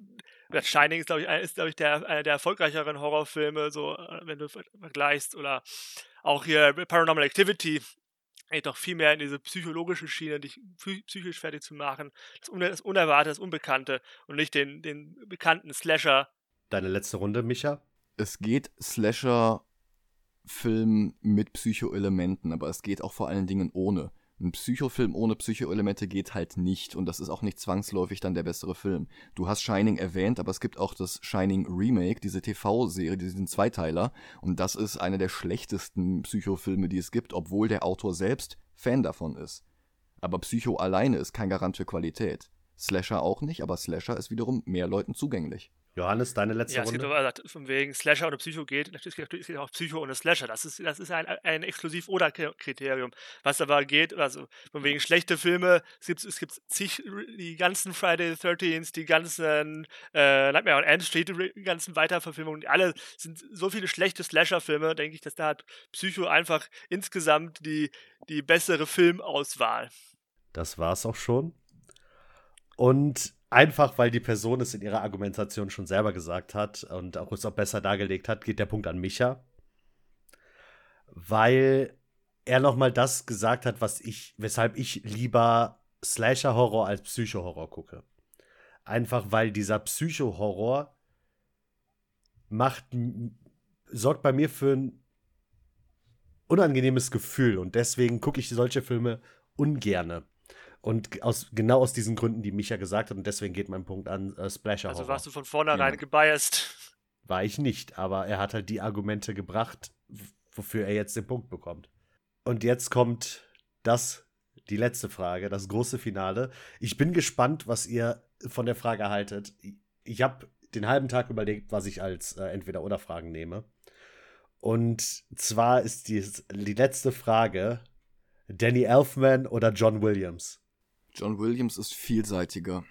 Shining ist, glaube ich, ist, glaube ich, der, einer der erfolgreicheren Horrorfilme, so, äh, wenn du vergleichst, oder auch hier Paranormal Activity, geht doch viel mehr in diese psychologische Schiene, dich psychisch fertig zu machen, das, Un das Unerwartete, das Unbekannte und nicht den, den bekannten Slasher. Deine letzte Runde, Micha? Es geht Slasher Film mit Psycho-Elementen, aber es geht auch vor allen Dingen ohne. Ein Psychofilm ohne Psychoelemente geht halt nicht und das ist auch nicht zwangsläufig dann der bessere Film. Du hast Shining erwähnt, aber es gibt auch das Shining Remake, diese TV-Serie, diesen Zweiteiler und das ist einer der schlechtesten Psychofilme, die es gibt, obwohl der Autor selbst Fan davon ist. Aber Psycho alleine ist kein Garant für Qualität. Slasher auch nicht, aber Slasher ist wiederum mehr Leuten zugänglich. Johannes, deine letzte ja, Runde? Ja, es geht von wegen Slasher oder Psycho geht. Natürlich geht auch Psycho ohne Slasher. Das ist, das ist ein, ein Exklusiv-Oder-Kriterium. Was aber geht, also von wegen schlechte Filme, es gibt, es gibt zig, die ganzen Friday the 13th, die ganzen äh, Nightmare on Elm Street, die ganzen Weiterverfilmungen, alle sind so viele schlechte Slasher-Filme, denke ich, dass da hat Psycho einfach insgesamt die, die bessere Filmauswahl. Das war's auch schon. Und einfach weil die Person es in ihrer Argumentation schon selber gesagt hat und auch es auch besser dargelegt hat, geht der Punkt an Micha. Weil er nochmal das gesagt hat, was ich, weshalb ich lieber Slasher-Horror als Psycho-Horror gucke. Einfach weil dieser Psycho-Horror macht, sorgt bei mir für ein unangenehmes Gefühl und deswegen gucke ich solche Filme ungerne. Und aus, genau aus diesen Gründen, die Micha gesagt hat, und deswegen geht mein Punkt an äh, Splasher Also warst du von vornherein ja. gebiased? War ich nicht, aber er hat halt die Argumente gebracht, wofür er jetzt den Punkt bekommt. Und jetzt kommt das, die letzte Frage, das große Finale. Ich bin gespannt, was ihr von der Frage haltet. Ich habe den halben Tag überlegt, was ich als äh, Entweder-Oder-Fragen nehme. Und zwar ist die, die letzte Frage Danny Elfman oder John Williams? John Williams ist vielseitiger.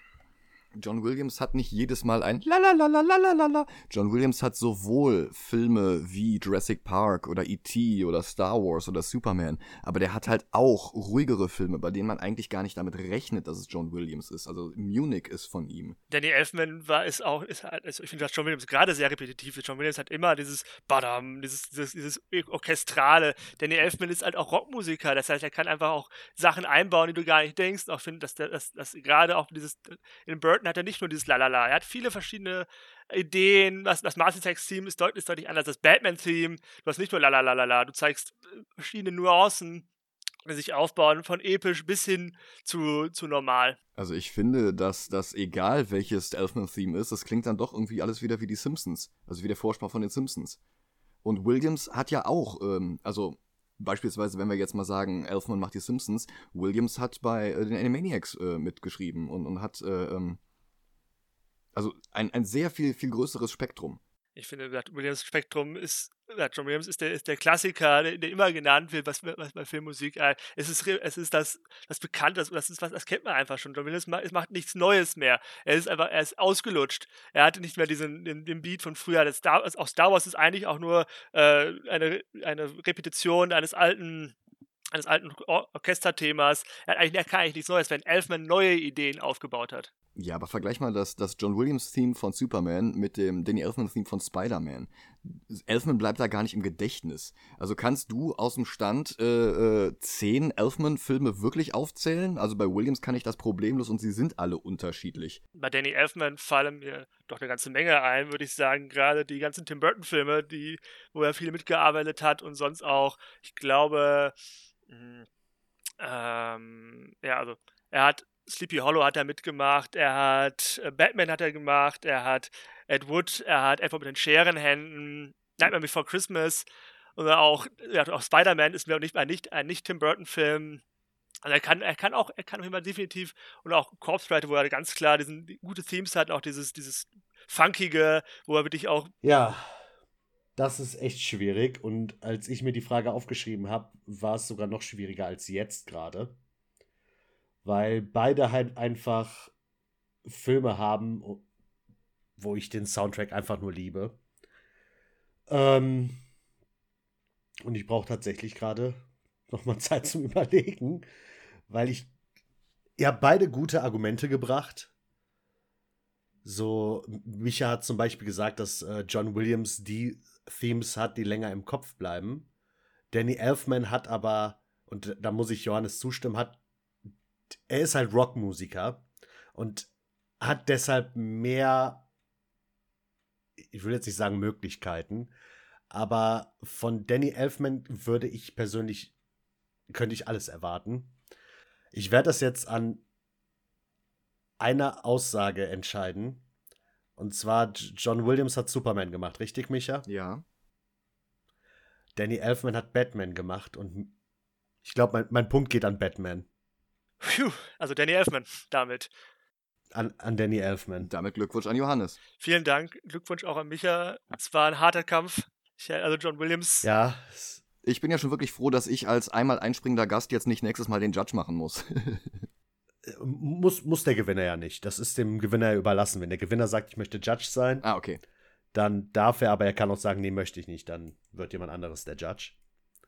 John Williams hat nicht jedes Mal ein Lalalalalala. John Williams hat sowohl Filme wie Jurassic Park oder E.T. oder Star Wars oder Superman, aber der hat halt auch ruhigere Filme, bei denen man eigentlich gar nicht damit rechnet, dass es John Williams ist. Also Munich ist von ihm. Danny Elfman war ist auch, ist halt, also ich finde, John Williams gerade sehr repetitiv ist. John Williams hat immer dieses Badam, dieses, dieses, dieses Orchestrale. Danny Elfman ist halt auch Rockmusiker, das heißt, er kann einfach auch Sachen einbauen, die du gar nicht denkst. Auch finde, dass, dass, dass gerade auch dieses in Burton hat er nicht nur dieses Lalala, er hat viele verschiedene Ideen. Das, das Mars Theme ist deutlich, deutlich anders. Das Batman-Theme, du hast nicht nur Lalalala, du zeigst äh, verschiedene Nuancen, die sich aufbauen, von episch bis hin zu, zu normal. Also ich finde, dass das egal welches Elfman-Theme ist, das klingt dann doch irgendwie alles wieder wie die Simpsons. Also wie der Vorspann von den Simpsons. Und Williams hat ja auch, ähm, also beispielsweise, wenn wir jetzt mal sagen, Elfman macht die Simpsons, Williams hat bei äh, den Animaniacs äh, mitgeschrieben und, und hat äh, ähm, also ein, ein sehr viel, viel größeres Spektrum. Ich finde, Williams Spektrum ist, John Williams ist der, ist der Klassiker, der, der, immer genannt wird, was, was bei Filmmusik. Äh, es ist, es ist das, das Bekannte, das, ist das kennt man einfach schon. John Williams macht, macht nichts Neues mehr. Er ist einfach, er ist ausgelutscht. Er hatte nicht mehr diesen den, den Beat von früher. Das Star, auch Star Wars ist eigentlich auch nur äh, eine, eine Repetition eines alten eines alten Or Orchesterthemas. Er, hat eigentlich, er kann eigentlich nichts Neues, wenn Elfman neue Ideen aufgebaut hat. Ja, aber vergleich mal das, das John Williams-Theme von Superman mit dem Danny Elfman-Theme von Spider-Man. Elfman bleibt da gar nicht im Gedächtnis. Also kannst du aus dem Stand äh, äh, zehn Elfman-Filme wirklich aufzählen? Also bei Williams kann ich das problemlos und sie sind alle unterschiedlich. Bei Danny Elfman fallen mir doch eine ganze Menge ein, würde ich sagen. Gerade die ganzen Tim Burton-Filme, die, wo er viel mitgearbeitet hat und sonst auch, ich glaube, mh, hm, ähm, ja, also er hat Sleepy Hollow hat er mitgemacht, er hat äh, Batman hat er gemacht, er hat Ed Wood, er hat etwa mit den Scherenhänden, Nightmare Before Christmas oder auch, ja, auch Spider-Man ist mir nicht ein nicht, ein nicht Tim Burton-Film. Also er kann, er kann auch, er kann auch immer definitiv und auch Corpse Rider, wo er ganz klar diesen gute Themes hat, auch dieses, dieses funkige, wo er wirklich auch ja das ist echt schwierig. Und als ich mir die Frage aufgeschrieben habe, war es sogar noch schwieriger als jetzt gerade. Weil beide halt einfach Filme haben, wo ich den Soundtrack einfach nur liebe. Ähm, und ich brauche tatsächlich gerade nochmal (laughs) Zeit zum Überlegen, weil ich. Ihr habt beide gute Argumente gebracht. So, Micha hat zum Beispiel gesagt, dass äh, John Williams die Themes hat, die länger im Kopf bleiben. Danny Elfman hat aber, und da muss ich Johannes zustimmen, hat, er ist halt Rockmusiker und hat deshalb mehr, ich will jetzt nicht sagen Möglichkeiten, aber von Danny Elfman würde ich persönlich, könnte ich alles erwarten. Ich werde das jetzt an einer Aussage entscheiden. Und zwar, John Williams hat Superman gemacht, richtig, Micha? Ja. Danny Elfman hat Batman gemacht und ich glaube, mein, mein Punkt geht an Batman. Phew, also Danny Elfman damit. An, an Danny Elfman. Damit Glückwunsch an Johannes. Vielen Dank. Glückwunsch auch an Micha. Es war ein harter Kampf. Ich, also John Williams. Ja. Ich bin ja schon wirklich froh, dass ich als einmal einspringender Gast jetzt nicht nächstes Mal den Judge machen muss. (laughs) muss, muss der Gewinner ja nicht. Das ist dem Gewinner überlassen. Wenn der Gewinner sagt, ich möchte Judge sein, ah, okay. dann darf er, aber er kann auch sagen, nee, möchte ich nicht. Dann wird jemand anderes der Judge.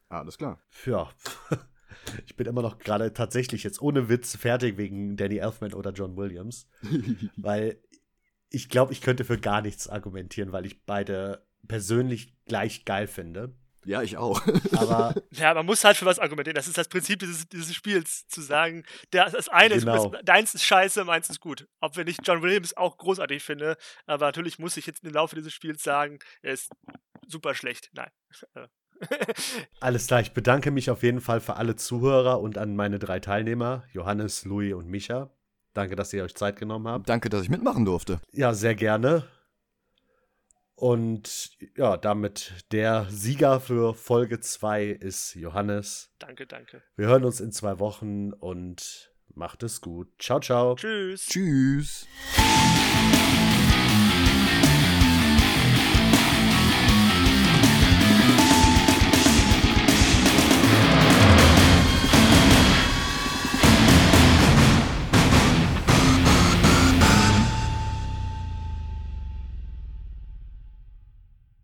Ah, alles klar. Ja. (laughs) Ich bin immer noch gerade tatsächlich jetzt ohne Witz fertig wegen Danny Elfman oder John Williams. (laughs) weil ich glaube, ich könnte für gar nichts argumentieren, weil ich beide persönlich gleich geil finde. Ja, ich auch. Aber (laughs) ja, man muss halt für was argumentieren. Das ist das Prinzip dieses, dieses Spiels, zu sagen, der, das eine Genau. ist, deins ist scheiße, meins ist gut. Ob wenn ich John Williams auch großartig finde, aber natürlich muss ich jetzt im Laufe dieses Spiels sagen, er ist super schlecht. Nein. (laughs) alles klar, ich bedanke mich auf jeden Fall für alle Zuhörer und an meine drei Teilnehmer, Johannes, Louis und Micha. Danke, dass ihr euch Zeit genommen habt. Danke, dass ich mitmachen durfte. Ja, sehr gerne. Und ja, damit der Sieger für Folge 2 ist Johannes. danke, danke. Wir hören uns in zwei Wochen und macht es gut. Ciao, ciao. Tschüss. Tschüss.